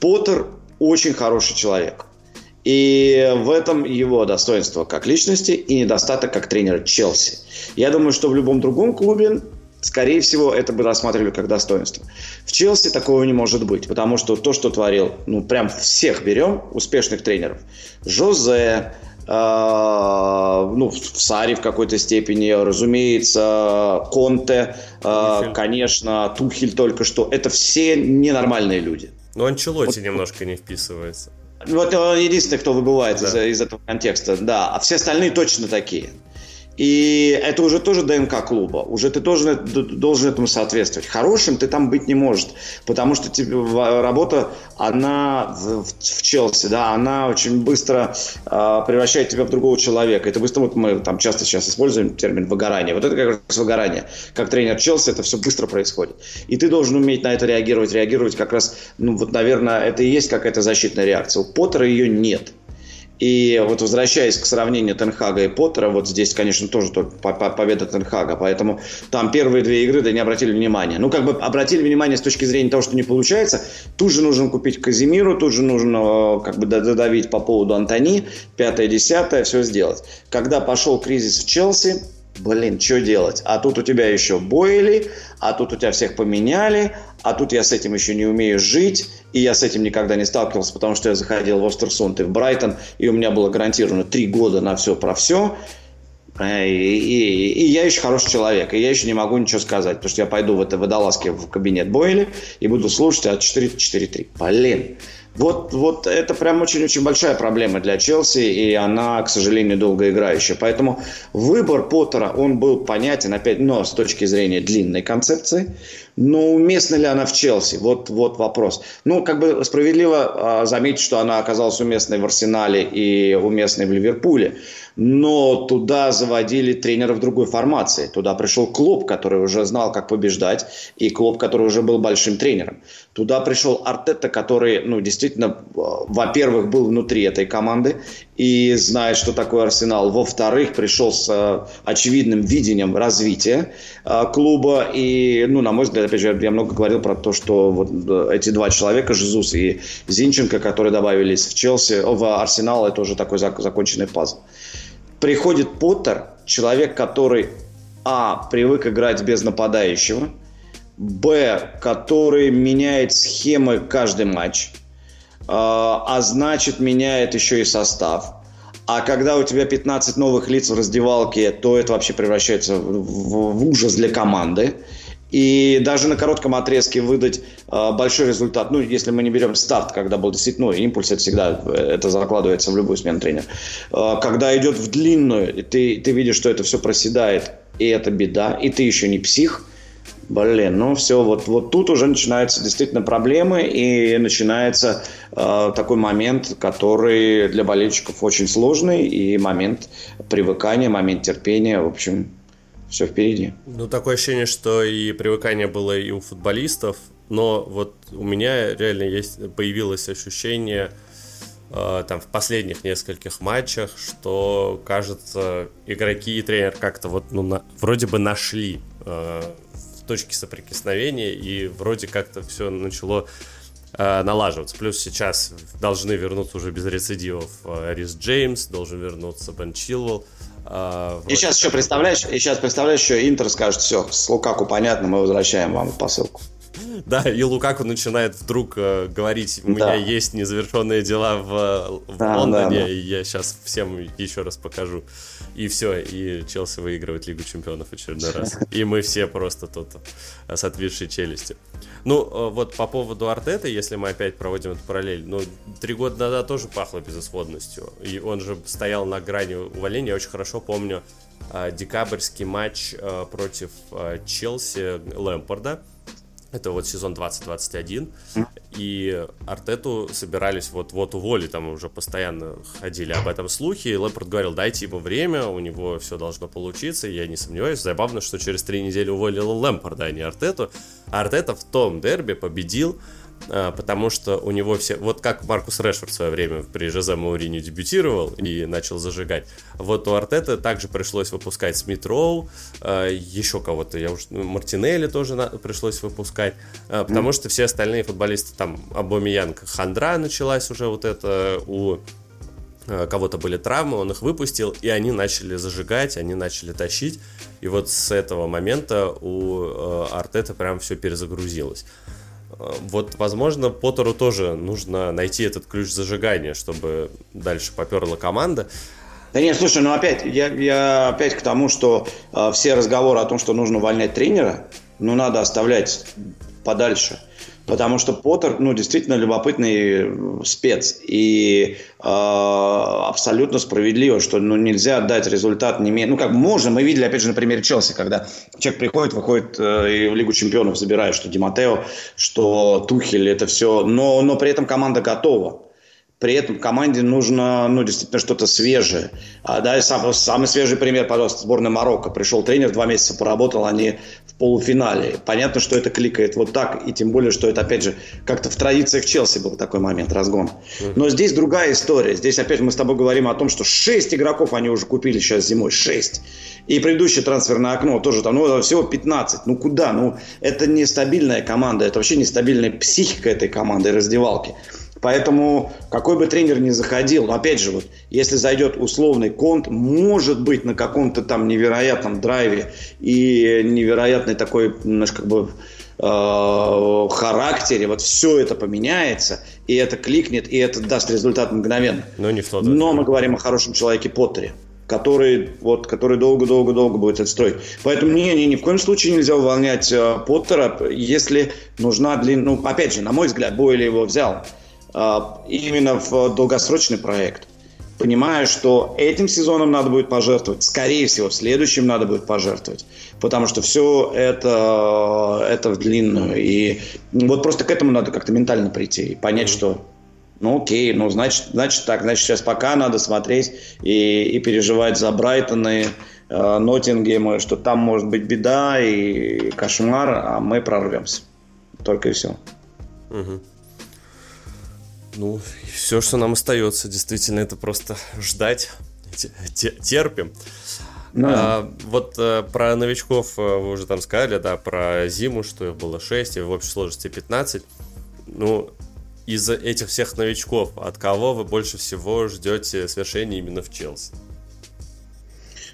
Поттер очень хороший человек. И в этом его достоинство как личности и недостаток как тренера Челси. Я думаю, что в любом другом клубе скорее всего, это бы рассматривали как достоинство. В Челси такого не может быть, потому что то, что творил, ну, прям всех берем, успешных тренеров. Жозе, ну, в Саре в какой-то степени, разумеется, Конте, Тухель. конечно, Тухель только что. Это все ненормальные люди. Но ну, Анчелоти вот, немножко не вписывается. Вот он единственный, кто выбывает да. из, из этого контекста, да. А все остальные точно такие. И это уже тоже ДНК клуба. Уже ты тоже должен этому соответствовать. Хорошим ты там быть не может. Потому что тебе, работа, она в, в Челси, да, она очень быстро э, превращает тебя в другого человека. Это быстро, вот мы там часто сейчас используем термин выгорание. Вот это как раз выгорание. Как тренер Челси, это все быстро происходит. И ты должен уметь на это реагировать. Реагировать как раз, ну вот, наверное, это и есть какая-то защитная реакция. У Поттера ее нет. И вот возвращаясь к сравнению Тенхага и Поттера, вот здесь, конечно, тоже победа Тенхага, поэтому там первые две игры, да не обратили внимания. Ну, как бы обратили внимание с точки зрения того, что не получается, тут же нужно купить Казимиру, тут же нужно как бы додавить по поводу Антони, пятое, десятое, все сделать. Когда пошел кризис в Челси, блин, что делать? А тут у тебя еще Бойли, а тут у тебя всех поменяли, а тут я с этим еще не умею жить, и я с этим никогда не сталкивался, потому что я заходил в Остерсунд и в Брайтон, и у меня было гарантировано три года на все про все. Э, и, и, и я еще хороший человек, и я еще не могу ничего сказать, потому что я пойду в это водолазке в кабинет Бойли и буду слушать от 4-4-3. Блин, вот, вот это прям очень-очень большая проблема для Челси, и она, к сожалению, долгоиграющая. Поэтому выбор Поттера, он был понятен, опять, но с точки зрения длинной концепции. Но уместна ли она в Челси? Вот, вот вопрос. Ну, как бы справедливо а, заметить, что она оказалась уместной в Арсенале и уместной в Ливерпуле но туда заводили тренеров другой формации. Туда пришел клуб, который уже знал, как побеждать, и клуб, который уже был большим тренером. Туда пришел Артета, который, ну, действительно, во-первых, был внутри этой команды и знает, что такое Арсенал. Во-вторых, пришел с э, очевидным видением развития э, клуба. И, ну, на мой взгляд, опять же, я много говорил про то, что вот э, эти два человека, Жезус и Зинченко, которые добавились в Челси, в Арсенал, это уже такой законченный пазл приходит Поттер, человек, который, а, привык играть без нападающего, б, который меняет схемы каждый матч, а, а значит меняет еще и состав. А когда у тебя 15 новых лиц в раздевалке, то это вообще превращается в, в, ужас для команды. И даже на коротком отрезке выдать э, большой результат, ну, если мы не берем старт, когда был действительно, ну, импульс, это всегда, это закладывается в любую смену тренера. Э, когда идет в длинную, и ты, ты видишь, что это все проседает, и это беда, и ты еще не псих, блин, ну все, вот, вот тут уже начинаются действительно проблемы, и начинается э, такой момент, который для болельщиков очень сложный, и момент привыкания, момент терпения, в общем, все впереди. Ну, такое ощущение, что и привыкание было и у футболистов, но вот у меня реально есть появилось ощущение э, там в последних нескольких матчах, что кажется игроки и тренер как-то вот ну на, вроде бы нашли э, точки соприкосновения и вроде как-то все начало э, налаживаться. Плюс сейчас должны вернуться уже без рецидивов э, Рис Джеймс, должен вернуться Бен Чилвелл. А, и сейчас еще представляешь, и сейчас представляешь, еще Интер скажет, все, с Лукаку понятно, мы возвращаем вам посылку. *laughs* Да, и Лукаку начинает вдруг э, говорить, у да. меня есть незавершенные дела в, в да, Лондоне, да, да. и я сейчас всем еще раз покажу. И все, и Челси выигрывает Лигу Чемпионов очередной раз. *laughs* И мы все просто тут с отвисшей челюстью. Ну, э, вот по поводу Артета, если мы опять проводим эту параллель, ну, три года назад тоже пахло безысходностью. И он же стоял на грани увольнения. Я очень хорошо помню э, декабрьский матч э, против Челси Лэмпорда это вот сезон 2021. И Артету собирались вот-вот уволить, там уже постоянно ходили об этом слухи. И Лэмпорт говорил, дайте ему время, у него все должно получиться. Я не сомневаюсь. Забавно, что через три недели уволили Лэмпорда, а не Артету. А Артета в том дерби победил потому что у него все... Вот как Маркус Решфорд в свое время при Жозе Мауриню дебютировал и начал зажигать. Вот у Артета также пришлось выпускать Смит Роу, а, еще кого-то, я уж... Мартинелли тоже пришлось выпускать, а, потому что все остальные футболисты, там, Абомиянг, Хандра началась уже вот это у кого-то были травмы, он их выпустил, и они начали зажигать, они начали тащить, и вот с этого момента у Артета прям все перезагрузилось. Вот, возможно, Поттеру тоже нужно найти этот ключ зажигания, чтобы дальше поперла команда. Да нет, слушай, ну опять, я, я опять к тому, что э, все разговоры о том, что нужно увольнять тренера, ну надо оставлять подальше. Потому что Поттер, ну, действительно любопытный спец. И э, абсолютно справедливо, что ну, нельзя дать результат не менее... Ну, как можно, мы видели, опять же, на примере Челси, когда человек приходит, выходит э, и в Лигу Чемпионов забирает, что Диматео, что Тухель, это все. Но, но при этом команда готова. При этом команде нужно, ну, действительно что-то свежее. А, да, сам, самый свежий пример, пожалуйста, сборная Марокко. Пришел тренер, два месяца поработал, они в полуфинале. Понятно, что это кликает вот так, и тем более, что это, опять же, как-то в традициях Челси был такой момент, разгон. Но здесь другая история. Здесь, опять мы с тобой говорим о том, что шесть игроков они уже купили сейчас зимой. шесть. И предыдущее трансферное окно тоже там, ну, всего 15. Ну, куда? Ну, это нестабильная команда, это вообще нестабильная психика этой команды и раздевалки. Поэтому какой бы тренер ни заходил, опять же, вот, если зайдет условный конт, может быть, на каком-то там невероятном драйве и невероятной такой, знаешь, как бы э, характере, вот все это поменяется, и это кликнет, и это даст результат мгновенно. Но не в тот Но мы говорим о хорошем человеке Поттере который, вот, который долго-долго-долго будет это строить. Поэтому не, не, ни в коем случае нельзя увольнять э, Поттера, если нужна длинная... Ну, опять же, на мой взгляд, Бойли его взял. А, именно в долгосрочный проект. Понимаю, что этим сезоном надо будет пожертвовать, скорее всего, в следующем надо будет пожертвовать, потому что все это, это в длинную. И вот просто к этому надо как-то ментально прийти и понять, что ну окей, ну значит, значит так, значит сейчас пока надо смотреть и, и переживать за Брайтоны, э, Ноттингемы, что там может быть беда и кошмар, а мы прорвемся. Только и все. Угу. Ну, все, что нам остается, действительно, это просто ждать, терпим. Да. А, вот а, про новичков э, вы уже там сказали, да, про зиму, что их было 6, и в общей сложности 15. Ну, из этих всех новичков, от кого вы больше всего ждете свершения именно в Челси?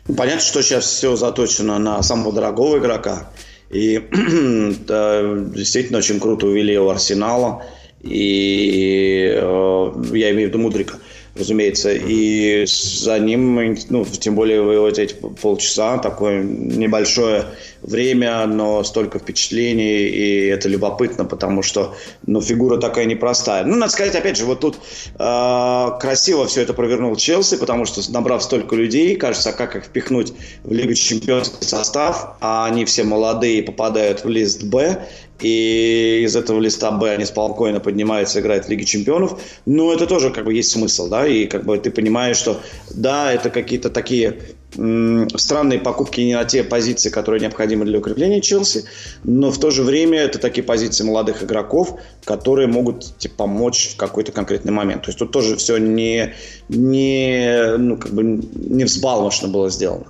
Ну, понятно, что сейчас все заточено на самого дорогого игрока. И *clears throat* да, действительно очень круто увели его Арсенала и э, я имею в виду Мудрика, разумеется, и за ним, ну, тем более вот эти полчаса, такое небольшое время, но столько впечатлений, и это любопытно, потому что, ну, фигура такая непростая. Ну, надо сказать, опять же, вот тут э, красиво все это провернул Челси, потому что, набрав столько людей, кажется, а как их впихнуть в Лигу Чемпионский состав, а они все молодые попадают в лист Б, и из этого листа Б они спокойно поднимаются, играют в Лиге Чемпионов. Но это тоже как бы есть смысл, да, и как бы ты понимаешь, что да, это какие-то такие странные покупки не на те позиции, которые необходимы для укрепления Челси, но в то же время это такие позиции молодых игроков, которые могут тебе помочь в какой-то конкретный момент. То есть тут тоже все не, не, ну, как бы не взбалмошно было сделано.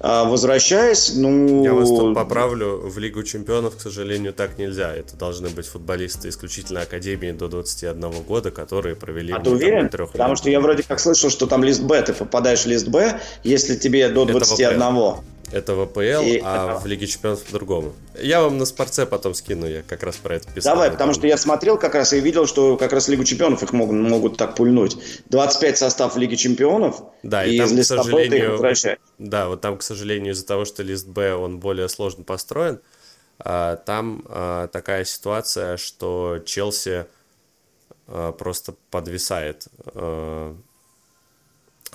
А, возвращаясь, ну... Я вас тут поправлю, в Лигу Чемпионов, к сожалению, так нельзя. Это должны быть футболисты исключительно Академии до 21 года, которые провели... А ты уверен? Потому что я вроде как слышал, что там лист Б, ты попадаешь в лист Б, если тебе до 21. Это ВПЛ, и а это... в Лиге Чемпионов по-другому. Я вам на спорце потом скину, я как раз про это писал. Давай, потому что я смотрел как раз и видел, что как раз Лигу Чемпионов их могут, могут так пульнуть. 25 состав Лиги Чемпионов, да, и, и там, к сожалению, Да, вот там, к сожалению, из-за того, что лист Б, он более сложно построен, а, там а, такая ситуация, что Челси а, просто подвисает. Вы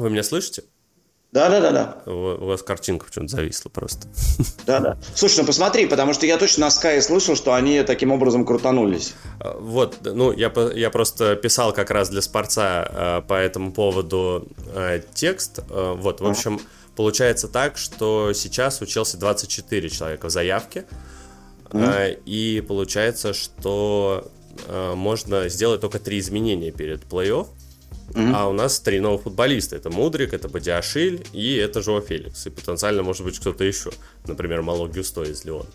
меня слышите? Да, да, да, да. У, вас картинка почему-то зависла просто. *laughs* Да, да. Слушай, ну посмотри, потому что я точно на Sky слышал, что они таким образом крутанулись. А, вот, ну, я, я просто писал как раз для Спорца э, по этому поводу э, текст. Вот, в общем, ага. получается так, что сейчас у Челси 24 человека в заявке. Ага. И получается, что можно сделать только три изменения перед плей-офф. Mm-hmm. А у нас три новых футболиста. Это Мудрик, это Бадиашиль и это Жоа Феликс. И потенциально может быть кто-то еще. Например, Мало Гюсто из Леона.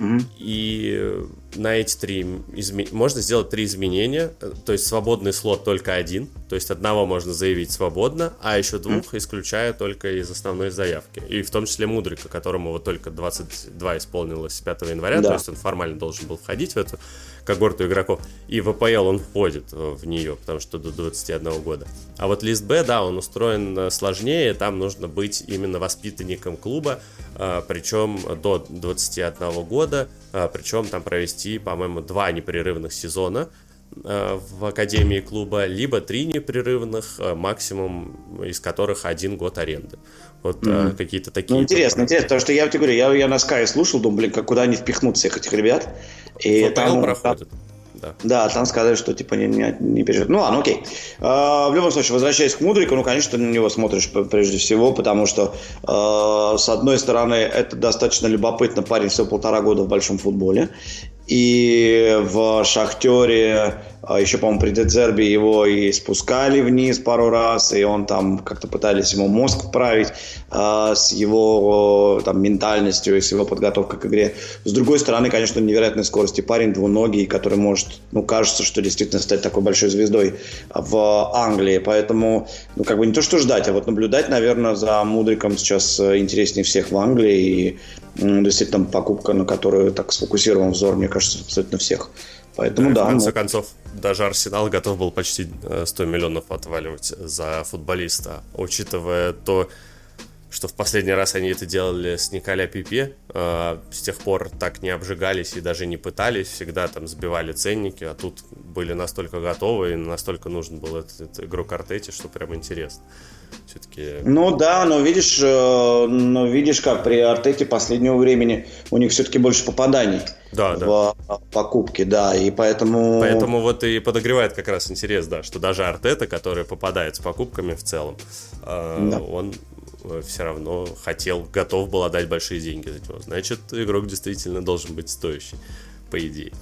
Mm-hmm. И на эти три изме... можно сделать три изменения, то есть свободный слот только один, то есть одного можно заявить свободно, а еще двух mm. исключая только из основной заявки. И в том числе Мудрика, которому вот только 22 исполнилось 5 января, да. то есть он формально должен был входить в эту когорту игроков. И в АПЛ он входит э, в нее, потому что до 21 года. А вот лист Б, да, он устроен э, сложнее, там нужно быть именно воспитанником клуба, э, причем до 21 года, причем там провести, по-моему, два непрерывных сезона в академии клуба, либо три непрерывных, максимум из которых один год аренды. Вот mm-hmm. какие-то такие. Ну, интересно, интересно, потому что я тебе говорю, я, я на Sky слушал, думаю, блин, как, куда они впихнут всех этих ребят. И ФПЛ там, проходит. Да. да, там сказали, что типа не, не, не переживет. Ну ладно, окей. А, в любом случае, возвращаясь к Мудрику, ну, конечно, на него смотришь прежде всего, потому что, а, с одной стороны, это достаточно любопытно, парень всего полтора года в большом футболе, и в «Шахтере» еще, по-моему, при Дедзербе его и спускали вниз пару раз, и он там как-то пытались ему мозг вправить э, с его там, ментальностью и с его подготовкой к игре. С другой стороны, конечно, невероятной скорости парень двуногий, который может, ну, кажется, что действительно стать такой большой звездой в Англии. Поэтому, ну, как бы не то, что ждать, а вот наблюдать, наверное, за Мудриком сейчас интереснее всех в Англии. И действительно покупка, на которую так сфокусирован взор, мне кажется, абсолютно всех. Поэтому да. В конце ну... концов, даже Арсенал готов был почти 100 э, миллионов отваливать за футболиста, учитывая то, что в последний раз они это делали с Николя Пипе, э, с тех пор так не обжигались и даже не пытались, всегда там сбивали ценники, а тут были настолько готовы и настолько нужен был этот, этот игрок Артети, что прям интересно. Все-таки... Ну да, но видишь, э, но видишь, как при Артете последнего времени у них все-таки больше попаданий да, в да. покупке, да, и поэтому... Поэтому вот и подогревает как раз интерес, да, что даже Артета, который попадает с покупками в целом, э, да. он все равно хотел, готов был отдать большие деньги за него. Значит, игрок действительно должен быть стоящий, по идее.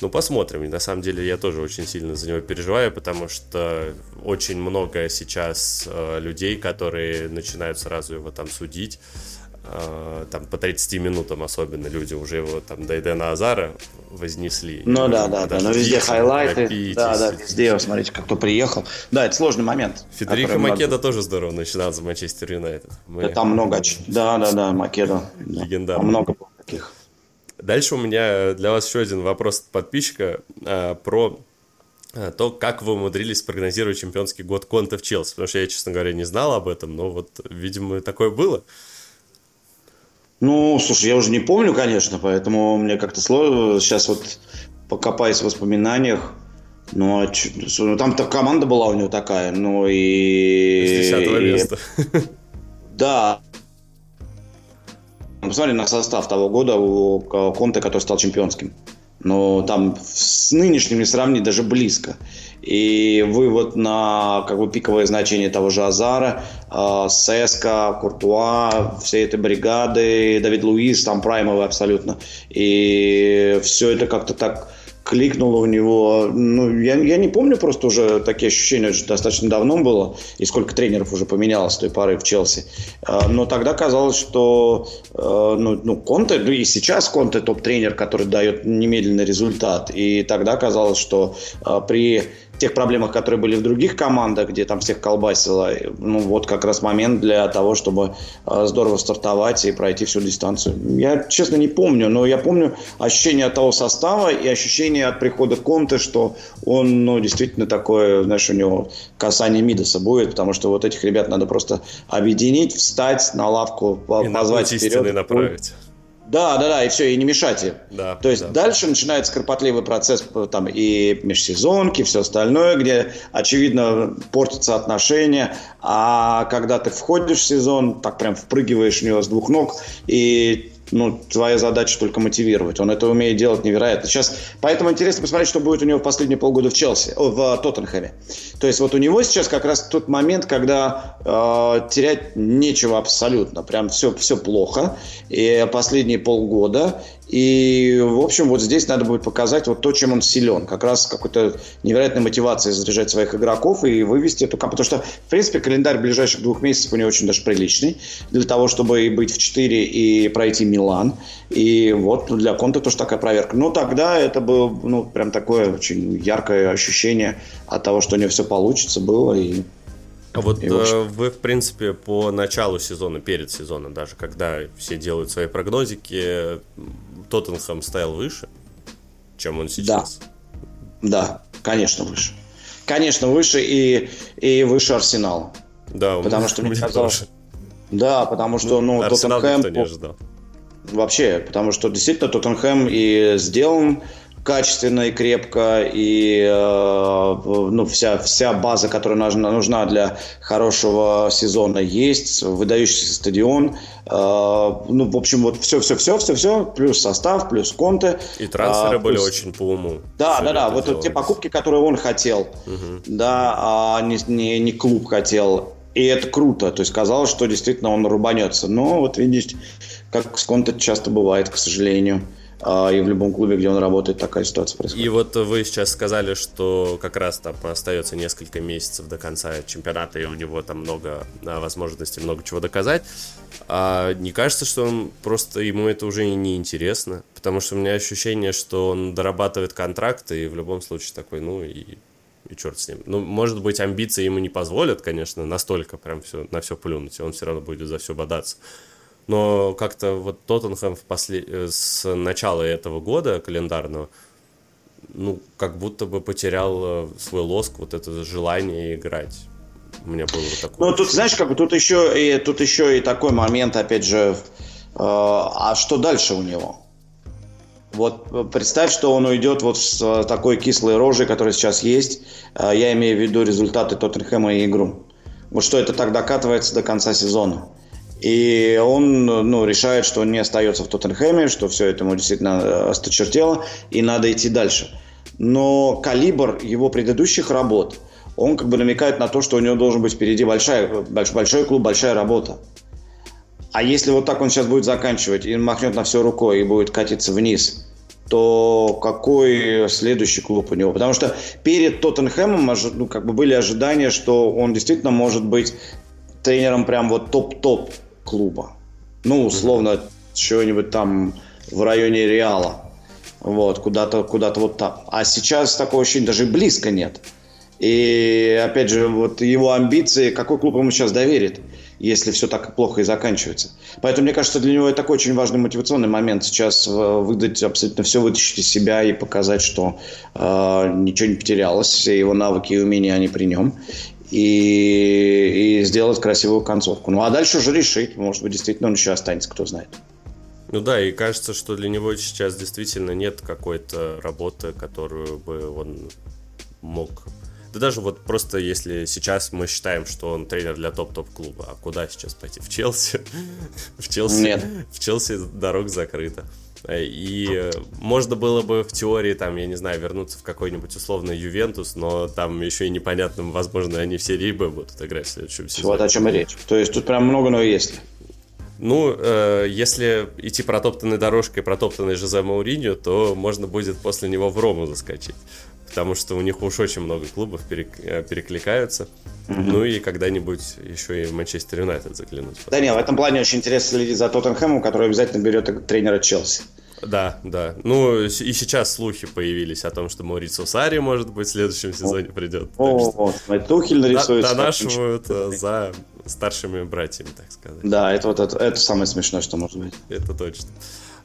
Ну, посмотрим. И на самом деле я тоже очень сильно за него переживаю, потому что очень много сейчас э, людей, которые начинают сразу его там судить. Э, там по 30 минутам особенно люди уже его там до Эдена Азара вознесли. Ну да, да, да, но везде хайлайты. Напитесь. Да, да, везде, смотрите, как кто приехал. Да, это сложный момент. Федерико Македа тоже здорово начинал за Манчестер Юнайтед. Мы... Да, там много. Да, да, да, Македа. Легендарный. Там много таких. Дальше у меня для вас еще один вопрос от подписчика а, про а, то, как вы умудрились прогнозировать чемпионский год Конта в Челси. Потому что я, честно говоря, не знал об этом, но вот, видимо, такое было. Ну, слушай, я уже не помню, конечно, поэтому мне как-то сложно. Сейчас вот покопаюсь в воспоминаниях. Ну, а ч... ну там-то команда была у него такая, ну и... С 10 места. Да, Посмотри на состав того года у Конте, который стал чемпионским. Но там с нынешним не сравнить даже близко. И вывод на как бы пиковое значение того же Азара, э, Сеска, Куртуа, всей этой бригады, Давид Луис, там праймовый абсолютно. И все это как-то так кликнуло у него. Ну, я, я не помню просто уже такие ощущения, это достаточно давно было, и сколько тренеров уже поменялось с той поры в Челси. А, но тогда казалось, что а, ну, ну, Конте, ну и сейчас Конте топ-тренер, который дает немедленный результат. И тогда казалось, что а, при тех проблемах, которые были в других командах, где там всех колбасило, ну вот как раз момент для того, чтобы э, здорово стартовать и пройти всю дистанцию. Я, честно, не помню, но я помню ощущение от того состава и ощущение от прихода Конте, что он, ну, действительно такое, знаешь, у него касание Мидаса будет, потому что вот этих ребят надо просто объединить, встать на лавку, и позвать вперед. направить. Да, да, да, и все, и не мешайте. Да, То есть да. дальше начинается кропотливый процесс там и межсезонки, и все остальное, где, очевидно, портятся отношения. А когда ты входишь в сезон, так прям впрыгиваешь в него с двух ног, и ну, твоя задача только мотивировать. Он это умеет делать невероятно. Сейчас, поэтому интересно посмотреть, что будет у него в последние полгода в Челси, в Тоттенхэме. То есть вот у него сейчас как раз тот момент, когда э, терять нечего абсолютно. Прям все, все плохо. И последние полгода. И, в общем, вот здесь надо будет показать вот то, чем он силен. Как раз какой-то невероятной мотивацией заряжать своих игроков и вывести эту команду. Потому что, в принципе, календарь ближайших двух месяцев у него очень даже приличный. Для того, чтобы и быть в 4 и пройти Милан. И вот для Конта тоже такая проверка. Но тогда это было, ну, прям такое очень яркое ощущение от того, что у него все получится было. И вот и, э, вы, в принципе, по началу сезона, перед сезоном даже, когда все делают свои прогнозики, Тоттенхэм стоял выше, чем он сейчас? Да, да, конечно, выше. Конечно, выше и, и выше Арсенала. Да, потому что *laughs* мне казалось... Да, потому что, ну, Арсенал Тоттенхэм... не ожидал. Вообще, потому что действительно Тоттенхэм и сделан качественно и крепко, и э, ну, вся, вся база, которая нужна, нужна для хорошего сезона, есть, выдающийся стадион. Э, ну, в общем, вот все-все-все-все-все, плюс состав, плюс конты. И трансферы а, были очень по уму. Да, да, да, вот, вот те покупки, которые он хотел, угу. да, а не, не, не клуб хотел. И это круто. То есть казалось, что действительно он рубанется. Но вот видите, как с Конте часто бывает, к сожалению. А, и в любом клубе, где он работает, такая ситуация происходит. И вот вы сейчас сказали, что как раз там остается несколько месяцев до конца чемпионата, и у него там много возможностей, много чего доказать. А не кажется, что он просто ему это уже не интересно? Потому что у меня ощущение, что он дорабатывает контракт, и в любом случае такой, ну и и черт с ним. Ну, может быть, амбиции ему не позволят, конечно, настолько прям все, на все плюнуть, и он все равно будет за все бодаться но как-то вот Тоттенхэм в после... Э, с начала этого года календарного, ну, как будто бы потерял э, свой лоск, вот это желание играть. У меня было вот такое. Ну, тут, знаешь, как бы тут еще и, тут еще и такой момент, опять же, э, а что дальше у него? Вот э, представь, что он уйдет вот с такой кислой рожей, которая сейчас есть. Я имею в виду результаты Тоттенхэма и игру. Вот что это так докатывается до конца сезона. И он ну, решает, что он не остается в Тоттенхэме, что все это ему действительно э, осточертело, и надо идти дальше. Но калибр его предыдущих работ, он как бы намекает на то, что у него должен быть впереди большая, большой, большой клуб, большая работа. А если вот так он сейчас будет заканчивать и махнет на все рукой и будет катиться вниз, то какой следующий клуб у него? Потому что перед Тоттенхэмом ну, как бы были ожидания, что он действительно может быть тренером прям вот топ-топ клуба. Ну, условно, чего-нибудь там в районе Реала. Вот, куда-то куда вот там. А сейчас такого ощущения даже близко нет. И, опять же, вот его амбиции, какой клуб ему сейчас доверит, если все так плохо и заканчивается. Поэтому, мне кажется, для него это такой очень важный мотивационный момент сейчас выдать абсолютно все, вытащить из себя и показать, что э, ничего не потерялось, все его навыки и умения, они при нем и, и сделать красивую концовку. Ну а дальше уже решить. Может быть, действительно он еще останется, кто знает. Ну да, и кажется, что для него сейчас действительно нет какой-то работы, которую бы он мог... Да даже вот просто если сейчас мы считаем, что он тренер для топ-топ клуба, а куда сейчас пойти? В Челси? *laughs* В Челси, Нет. В Челси дорог закрыта. И можно было бы в теории, там, я не знаю, вернуться в какой-нибудь условный Ювентус, но там еще и непонятно, возможно, они все либо будут играть в следующем сезоне. Вот о чем и речь. То есть тут прям много, но если. Ну, э, если идти протоптанной дорожкой, протоптанной Жозе Мауриньо, то можно будет после него в Рому заскочить. Потому что у них уж очень много клубов перек, э, перекликаются. Mm-hmm. Ну и когда-нибудь еще и Манчестер Юнайтед заглянуть. Да нет, в этом плане очень интересно следить за Тоттенхэмом, который обязательно берет тренера Челси. Да, да. Ну, и сейчас слухи появились о том, что Маурицо Сари, может быть, в следующем сезоне придет. О, Тухель нарисуется. Донашивают э, за старшими братьями, так сказать. Да, это вот это, это самое смешное, что может быть. Это точно.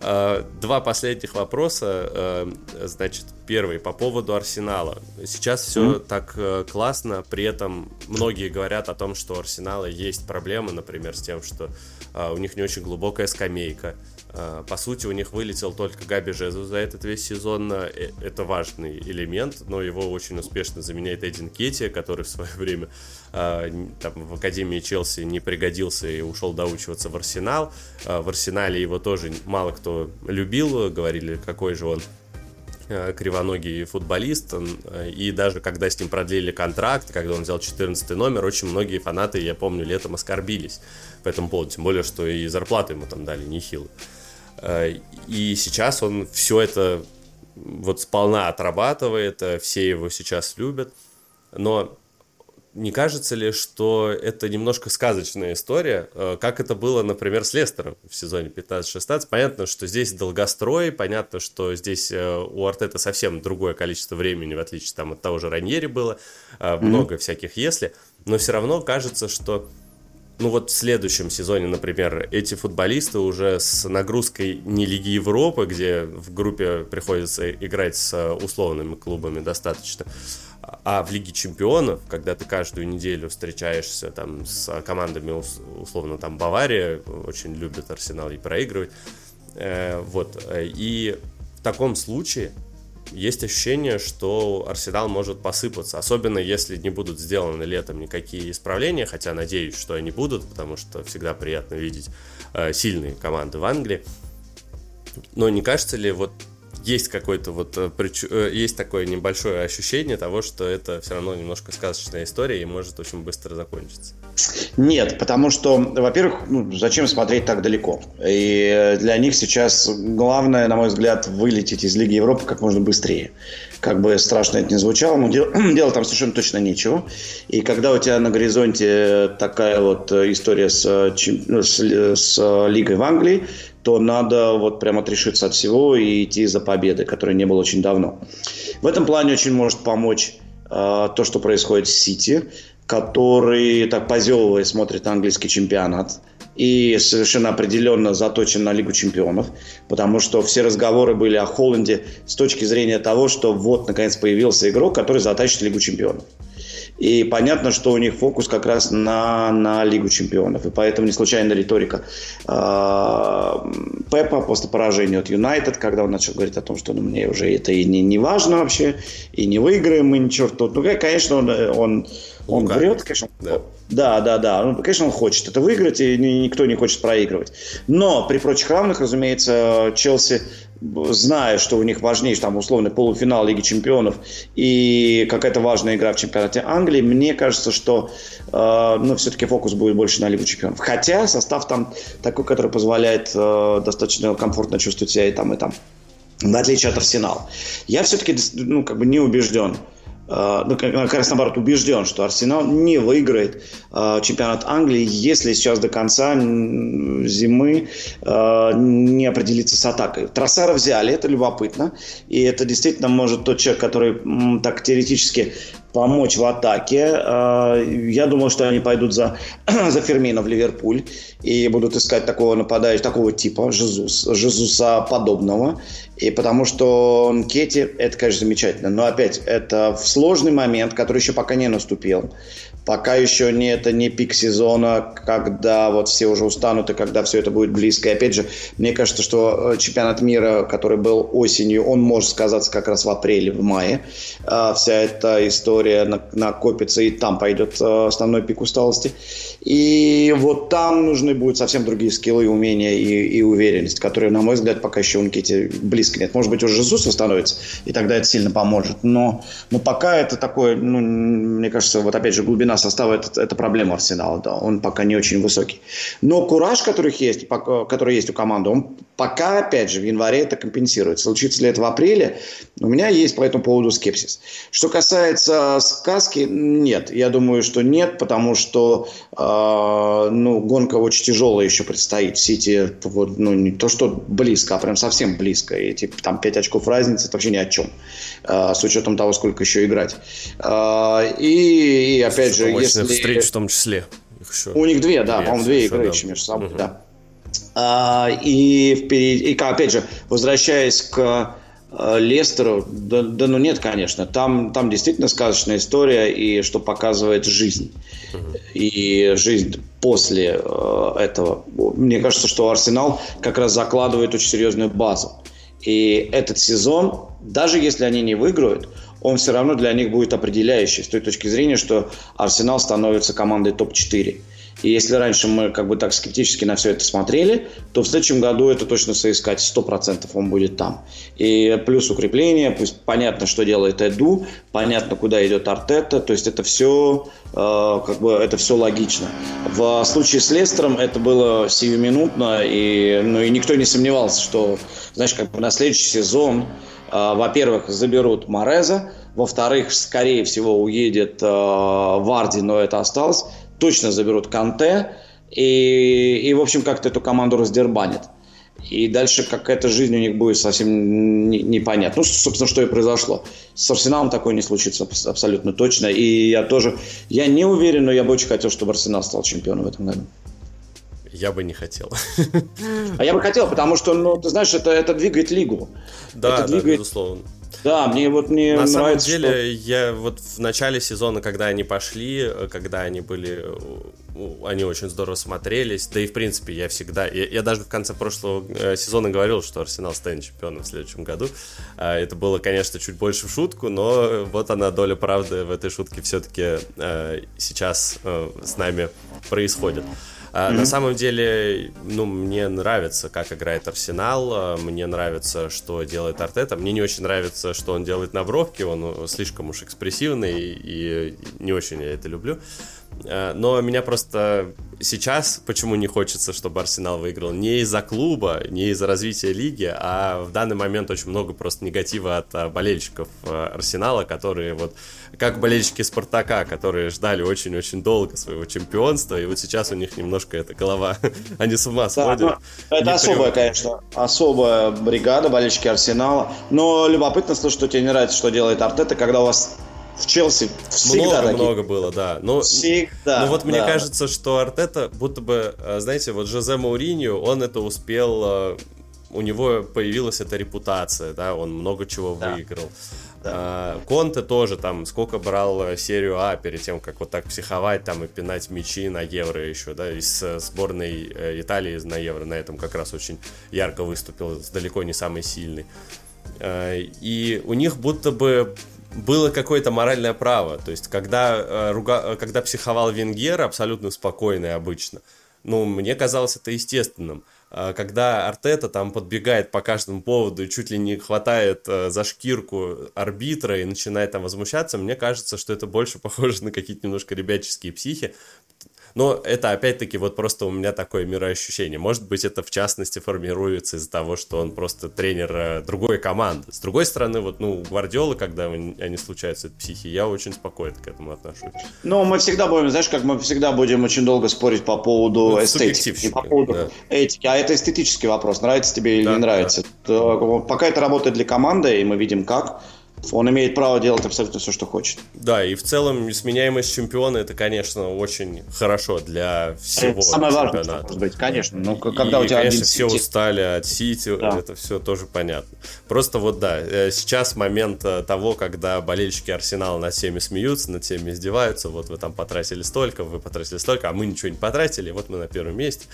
А, два последних вопроса. Э, значит, первый по поводу Арсенала. Сейчас все mm-hmm. так э, классно, при этом многие говорят о том, что у Арсенала есть проблемы, например, с тем, что у них не очень глубокая скамейка, по сути, у них вылетел только Габи Жезу за этот весь сезон. Э, это важный элемент, но его очень успешно заменяет Эдин Кетти, который в свое время а, там, в Академии Челси не пригодился и ушел доучиваться в Арсенал. В Арсенале его тоже мало кто любил, говорили, какой же он кривоногий футболист, и даже когда с ним продлили контракт, когда он взял 14 номер, очень многие фанаты, я помню, летом оскорбились по этому поводу, тем более, что и зарплату ему там дали нехило. Э, и сейчас он все это вот сполна отрабатывает, э, все его сейчас любят. Но не кажется ли, что это немножко сказочная история, э, как это было, например, с Лестером в сезоне 15-16? Понятно, что здесь долгострой, понятно, что здесь у Артета совсем другое количество времени, в отличие там, от того же Раньери было, mm-hmm. много всяких «если», но все равно кажется, что ну вот в следующем сезоне, например, эти футболисты уже с нагрузкой не Лиги Европы, где в группе приходится играть с условными клубами достаточно, а в Лиге Чемпионов, когда ты каждую неделю встречаешься там с командами, условно, там Бавария очень любит Арсенал и проигрывать, э, вот, и в таком случае есть ощущение, что Арсенал может посыпаться, особенно если не будут сделаны летом никакие исправления, хотя надеюсь, что они будут, потому что всегда приятно видеть э, сильные команды в Англии. Но не кажется ли вот есть какой-то вот э, э, есть такое небольшое ощущение того, что это все равно немножко сказочная история и может очень быстро закончиться. Нет, потому что, во-первых, ну, зачем смотреть так далеко? И для них сейчас главное, на мой взгляд, вылететь из Лиги Европы как можно быстрее. Как бы страшно это ни звучало, но дел, *clears throat* делать там совершенно точно нечего. И когда у тебя на горизонте такая вот история с, ну, с, с Лигой в Англии, то надо вот прямо отрешиться от всего и идти за победой, которой не было очень давно. В этом плане очень может помочь э, то, что происходит в Сити, который так позевывая смотрит английский чемпионат и совершенно определенно заточен на Лигу чемпионов, потому что все разговоры были о Холланде с точки зрения того, что вот наконец появился игрок, который затащит Лигу чемпионов. И понятно, что у них фокус как раз на, на Лигу чемпионов. И поэтому не случайно риторика э, Пепа после поражения от Юнайтед, когда он начал говорить о том, что ну, мне уже это и не, не важно вообще, и не выиграем мы ничего. Тут, ну, конечно, он, он, он врет, конечно. Да. Да, да, да. Ну, конечно, он хочет это выиграть, и никто не хочет проигрывать. Но при прочих равных, разумеется, Челси зная, что у них важнейший там условный полуфинал Лиги Чемпионов и какая-то важная игра в чемпионате Англии, мне кажется, что э, ну, все-таки фокус будет больше на Лигу Чемпионов. Хотя состав там такой, который позволяет э, достаточно комфортно чувствовать себя и там, и там. В отличие от Арсенала. Я все-таки ну, как бы не убежден, ну, как раз наоборот, убежден, что Арсенал не выиграет э, чемпионат Англии, если сейчас до конца зимы э, не определиться с атакой. Троссара взяли, это любопытно, и это действительно может тот человек, который так теоретически помочь в атаке. Я думал, что они пойдут за, *clears throat* за Фермина в Ливерпуль и будут искать такого нападающего, такого типа, Жезус, Жезуса подобного. И потому что Кетти, это, конечно, замечательно. Но опять, это в сложный момент, который еще пока не наступил. Пока еще не это не пик сезона, когда вот все уже устанут и когда все это будет близко. И опять же, мне кажется, что э, чемпионат мира, который был осенью, он может сказаться как раз в апреле, в мае. А вся эта история накопится, и там пойдет э, основной пик усталости. И вот там нужны будут совсем другие скиллы, умения и, и уверенность, которые, на мой взгляд, пока еще у Никити близко нет. Может быть, уже Иисус становится, и тогда это сильно поможет. Но, но пока это такое, ну, мне кажется, вот опять же, глубина состава это, это проблема Арсенала. Да, он пока не очень высокий. Но кураж, который есть, который есть у команды, он пока, опять же, в январе это компенсирует. Случится ли это в апреле, у меня есть по этому поводу скепсис. Что касается сказки, нет. Я думаю, что нет, потому что э, ну, гонка очень тяжелая еще предстоит. Сити, вот, ну, не то, что близко, а прям совсем близко. И типа, там 5 очков разницы, это вообще ни о чем. А, с учетом того, сколько еще играть. А, и, и опять же, если... встреч в том числе. еще... У них две, да, по-моему, две игры еще между собой, угу. да. А, и, впереди, и, опять же, возвращаясь к Лестеру, да, да ну нет, конечно. Там, там действительно сказочная история, и что показывает жизнь. И жизнь после э, этого. Мне кажется, что Арсенал как раз закладывает очень серьезную базу. И этот сезон, даже если они не выиграют, он все равно для них будет определяющий с той точки зрения, что Арсенал становится командой топ-4. И если раньше мы как бы так скептически на все это смотрели, то в следующем году это точно соискать 100% он будет там. И плюс укрепление, пусть понятно, что делает Эду, понятно, куда идет Артета, то есть это все э, как бы это все логично. В случае с Лестером это было сиюминутно, и, ну, и никто не сомневался, что, знаешь, как бы на следующий сезон, э, во-первых, заберут Мореза, во-вторых, скорее всего, уедет э, Варди, но это осталось точно заберут Канте и, и в общем, как-то эту команду раздербанит. И дальше какая-то жизнь у них будет совсем непонятна. Ну, собственно, что и произошло. С Арсеналом такое не случится абсолютно точно. И я тоже, я не уверен, но я бы очень хотел, чтобы Арсенал стал чемпионом в этом году. Я бы не хотел. А я бы хотел, потому что, ну, ты знаешь, это, это двигает лигу. Да, это двигает... да, безусловно. Да, мне вот не На нравится, самом деле, что... я вот в начале сезона, когда они пошли, когда они были, они очень здорово смотрелись, да и в принципе я всегда, я, я даже в конце прошлого э, сезона говорил, что Арсенал станет чемпионом в следующем году. А, это было, конечно, чуть больше в шутку, но вот она доля правды в этой шутке все-таки э, сейчас э, с нами происходит. Mm-hmm. На самом деле, ну, мне нравится, как играет Арсенал, а, мне нравится, что делает Артета, мне не очень нравится, что он делает на бровке, он э, слишком уж экспрессивный, и не очень я это люблю. А, но меня просто сейчас почему не хочется, чтобы Арсенал выиграл? Не из-за клуба, не из-за развития лиги, а в данный момент очень много просто негатива от болельщиков Арсенала, которые вот как болельщики Спартака, которые ждали очень-очень долго своего чемпионства, и вот сейчас у них немножко эта голова, *laughs* они с ума сходят. Да, ну, это особая, конечно, особая бригада болельщики Арсенала, но любопытно слышать, что тебе не нравится, что делает Артета, когда у вас в Челси всегда много, много было, да. Но, всегда. Ну вот да. мне кажется, что Артета, будто бы, э, знаете, вот Жозе Мауриньо, он это успел, э, у него появилась эта репутация, да, он много чего да. выиграл. Да. А, Конте тоже там сколько брал э, серию А перед тем, как вот так психовать там и пинать мячи на Евро еще, да, из сборной Италии на Евро на этом как раз очень ярко выступил, далеко не самый сильный. И у них будто бы было какое-то моральное право, то есть когда, руга... когда психовал Венгер, абсолютно спокойный обычно, ну, мне казалось это естественным. А, когда Артета там подбегает по каждому поводу и чуть ли не хватает э, за шкирку арбитра и начинает там возмущаться, мне кажется, что это больше *laughs* похоже на какие-то немножко ребяческие психи, но это опять-таки вот просто у меня такое мироощущение. Может быть, это в частности формируется из-за того, что он просто тренер э, другой команды. С другой стороны, вот, ну, Гвардиола, когда они случаются от психи, я очень спокойно к этому отношусь. Но мы всегда будем, знаешь, как мы всегда будем очень долго спорить по поводу ну, эстетики. по поводу да. этики. А это эстетический вопрос, нравится тебе или да, не нравится. Да. Пока это работает для команды, и мы видим как, он имеет право делать абсолютно все, что хочет. Да, и в целом сменяемость чемпиона это, конечно, очень хорошо для всего это самое важное, может быть, конечно. Но когда и, у тебя конечно, один все Сити... устали от Сити, да. это все тоже понятно. Просто вот да, э, сейчас момент э, того, когда болельщики Арсенала над всеми смеются, над всеми издеваются, вот вы там потратили столько, вы потратили столько, а мы ничего не потратили, вот мы на первом месте.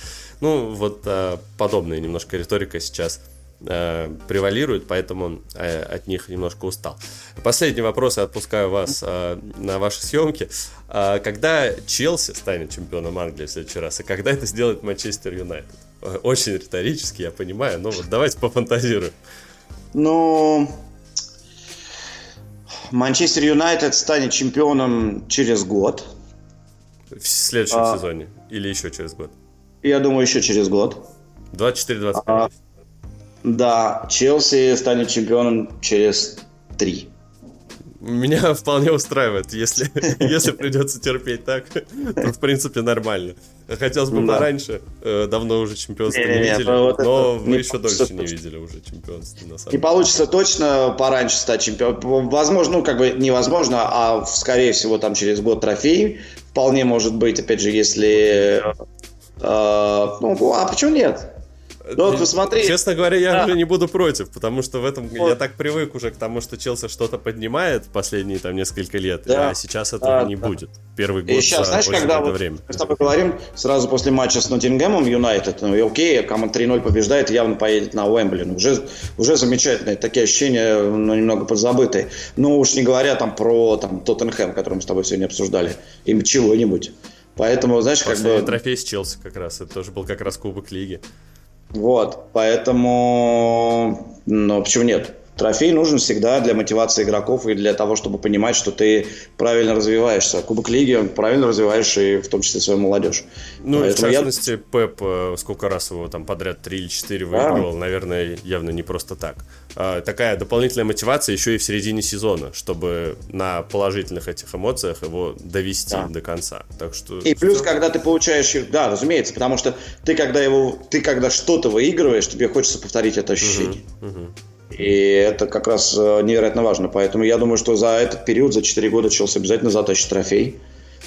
Ну, вот э, подобная немножко риторика сейчас э, превалирует, поэтому э, от них немножко устал. Последний вопрос, я отпускаю вас э, на ваши съемки. Э, когда Челси станет чемпионом Англии в следующий раз, и когда это сделает Манчестер Юнайтед? Э, очень риторически, я понимаю, но вот давайте пофантазируем. Ну, Манчестер Юнайтед станет чемпионом через год. В следующем а, сезоне? Или еще через год? Я думаю, еще через год. 24-25. А, да, Челси станет чемпионом через три. Меня *laughs* вполне устраивает, если, *laughs* если придется терпеть так, *laughs* то в принципе нормально. Хотелось бы пораньше, э, давно уже чемпионство не, видели, но вы еще дольше не видели уже чемпионство. На самом не получится точно пораньше стать чемпионом. Возможно, ну как бы невозможно, а скорее всего там через год трофей. Вполне может быть, опять же, если... Э, ну, а почему нет? Ну, вот посмотри. Честно говоря, я да. уже не буду против, потому что в этом вот. я так привык уже к тому, что Челси что-то поднимает последние там несколько лет, да. а сейчас этого да, не да. будет. Первый год. И сейчас, знаешь, когда вот время. мы с тобой говорим, сразу после матча с Ноттингемом Юнайтед, ну и окей, команда 3-0 побеждает, явно поедет на Уэмбли. Ну, уже, уже замечательные такие ощущения, но немного подзабытые. Ну, уж не говоря там про там, Тоттенхэм, который мы с тобой сегодня обсуждали, им чего-нибудь. Поэтому, знаешь, как бы... трофей с Челси как раз, это тоже был как раз Кубок Лиги. Вот, поэтому... Ну, почему нет? Трофей нужен всегда для мотивации игроков и для того, чтобы понимать, что ты правильно развиваешься. Кубок Лиги правильно развиваешь и в том числе свою молодежь. Ну, Поэтому в частности, я... Пеп э, сколько раз его там подряд 3 или 4 выигрывал, а? наверное, явно не просто так. А, такая дополнительная мотивация еще и в середине сезона, чтобы на положительных этих эмоциях его довести да. до конца. Так что... И плюс, когда ты получаешь... Да, разумеется, потому что ты когда его... Ты когда что-то выигрываешь, тебе хочется повторить это ощущение. Угу, угу. И это как раз э, невероятно важно. Поэтому я думаю, что за этот период, за 4 года Челси обязательно затащит трофей.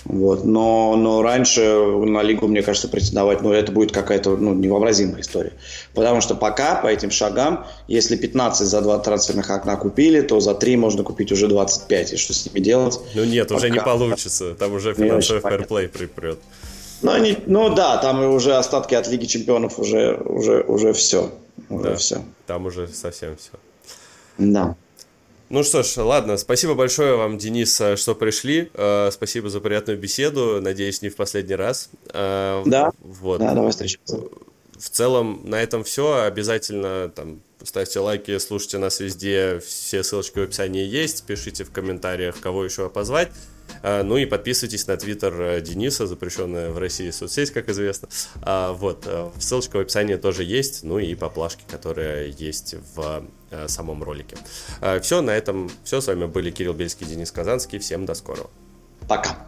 Вот. Но, но раньше на лигу, мне кажется, претендовать, ну, это будет какая-то ну, невообразимая история. Потому что пока по этим шагам, если 15 за 2 трансферных окна купили, то за 3 можно купить уже 25. И что с ними делать? Ну нет, пока. уже не получится. Там уже финансовый фэрплей припрет. Ну, они, ну да, там уже остатки от Лиги Чемпионов уже, уже, уже все. Уже да, все. Там уже совсем все. Да. Ну что ж, ладно, спасибо большое вам, Денис, э, что пришли. Э, спасибо за приятную беседу. Надеюсь, не в последний раз. Э, да. Вот. Да, давай встречаться. В целом, на этом все. Обязательно там ставьте лайки, слушайте нас везде. Все ссылочки в описании есть. Пишите в комментариях, кого еще позвать. А, ну и подписывайтесь на твиттер э, Дениса, запрещенная в России соцсеть, как известно. А, вот, э, ссылочка в описании тоже есть, ну и поплашки, которые есть в э, самом ролике. А, все, на этом все. С вами были Кирилл Бельский, Денис Казанский. Всем до скорого. Пока.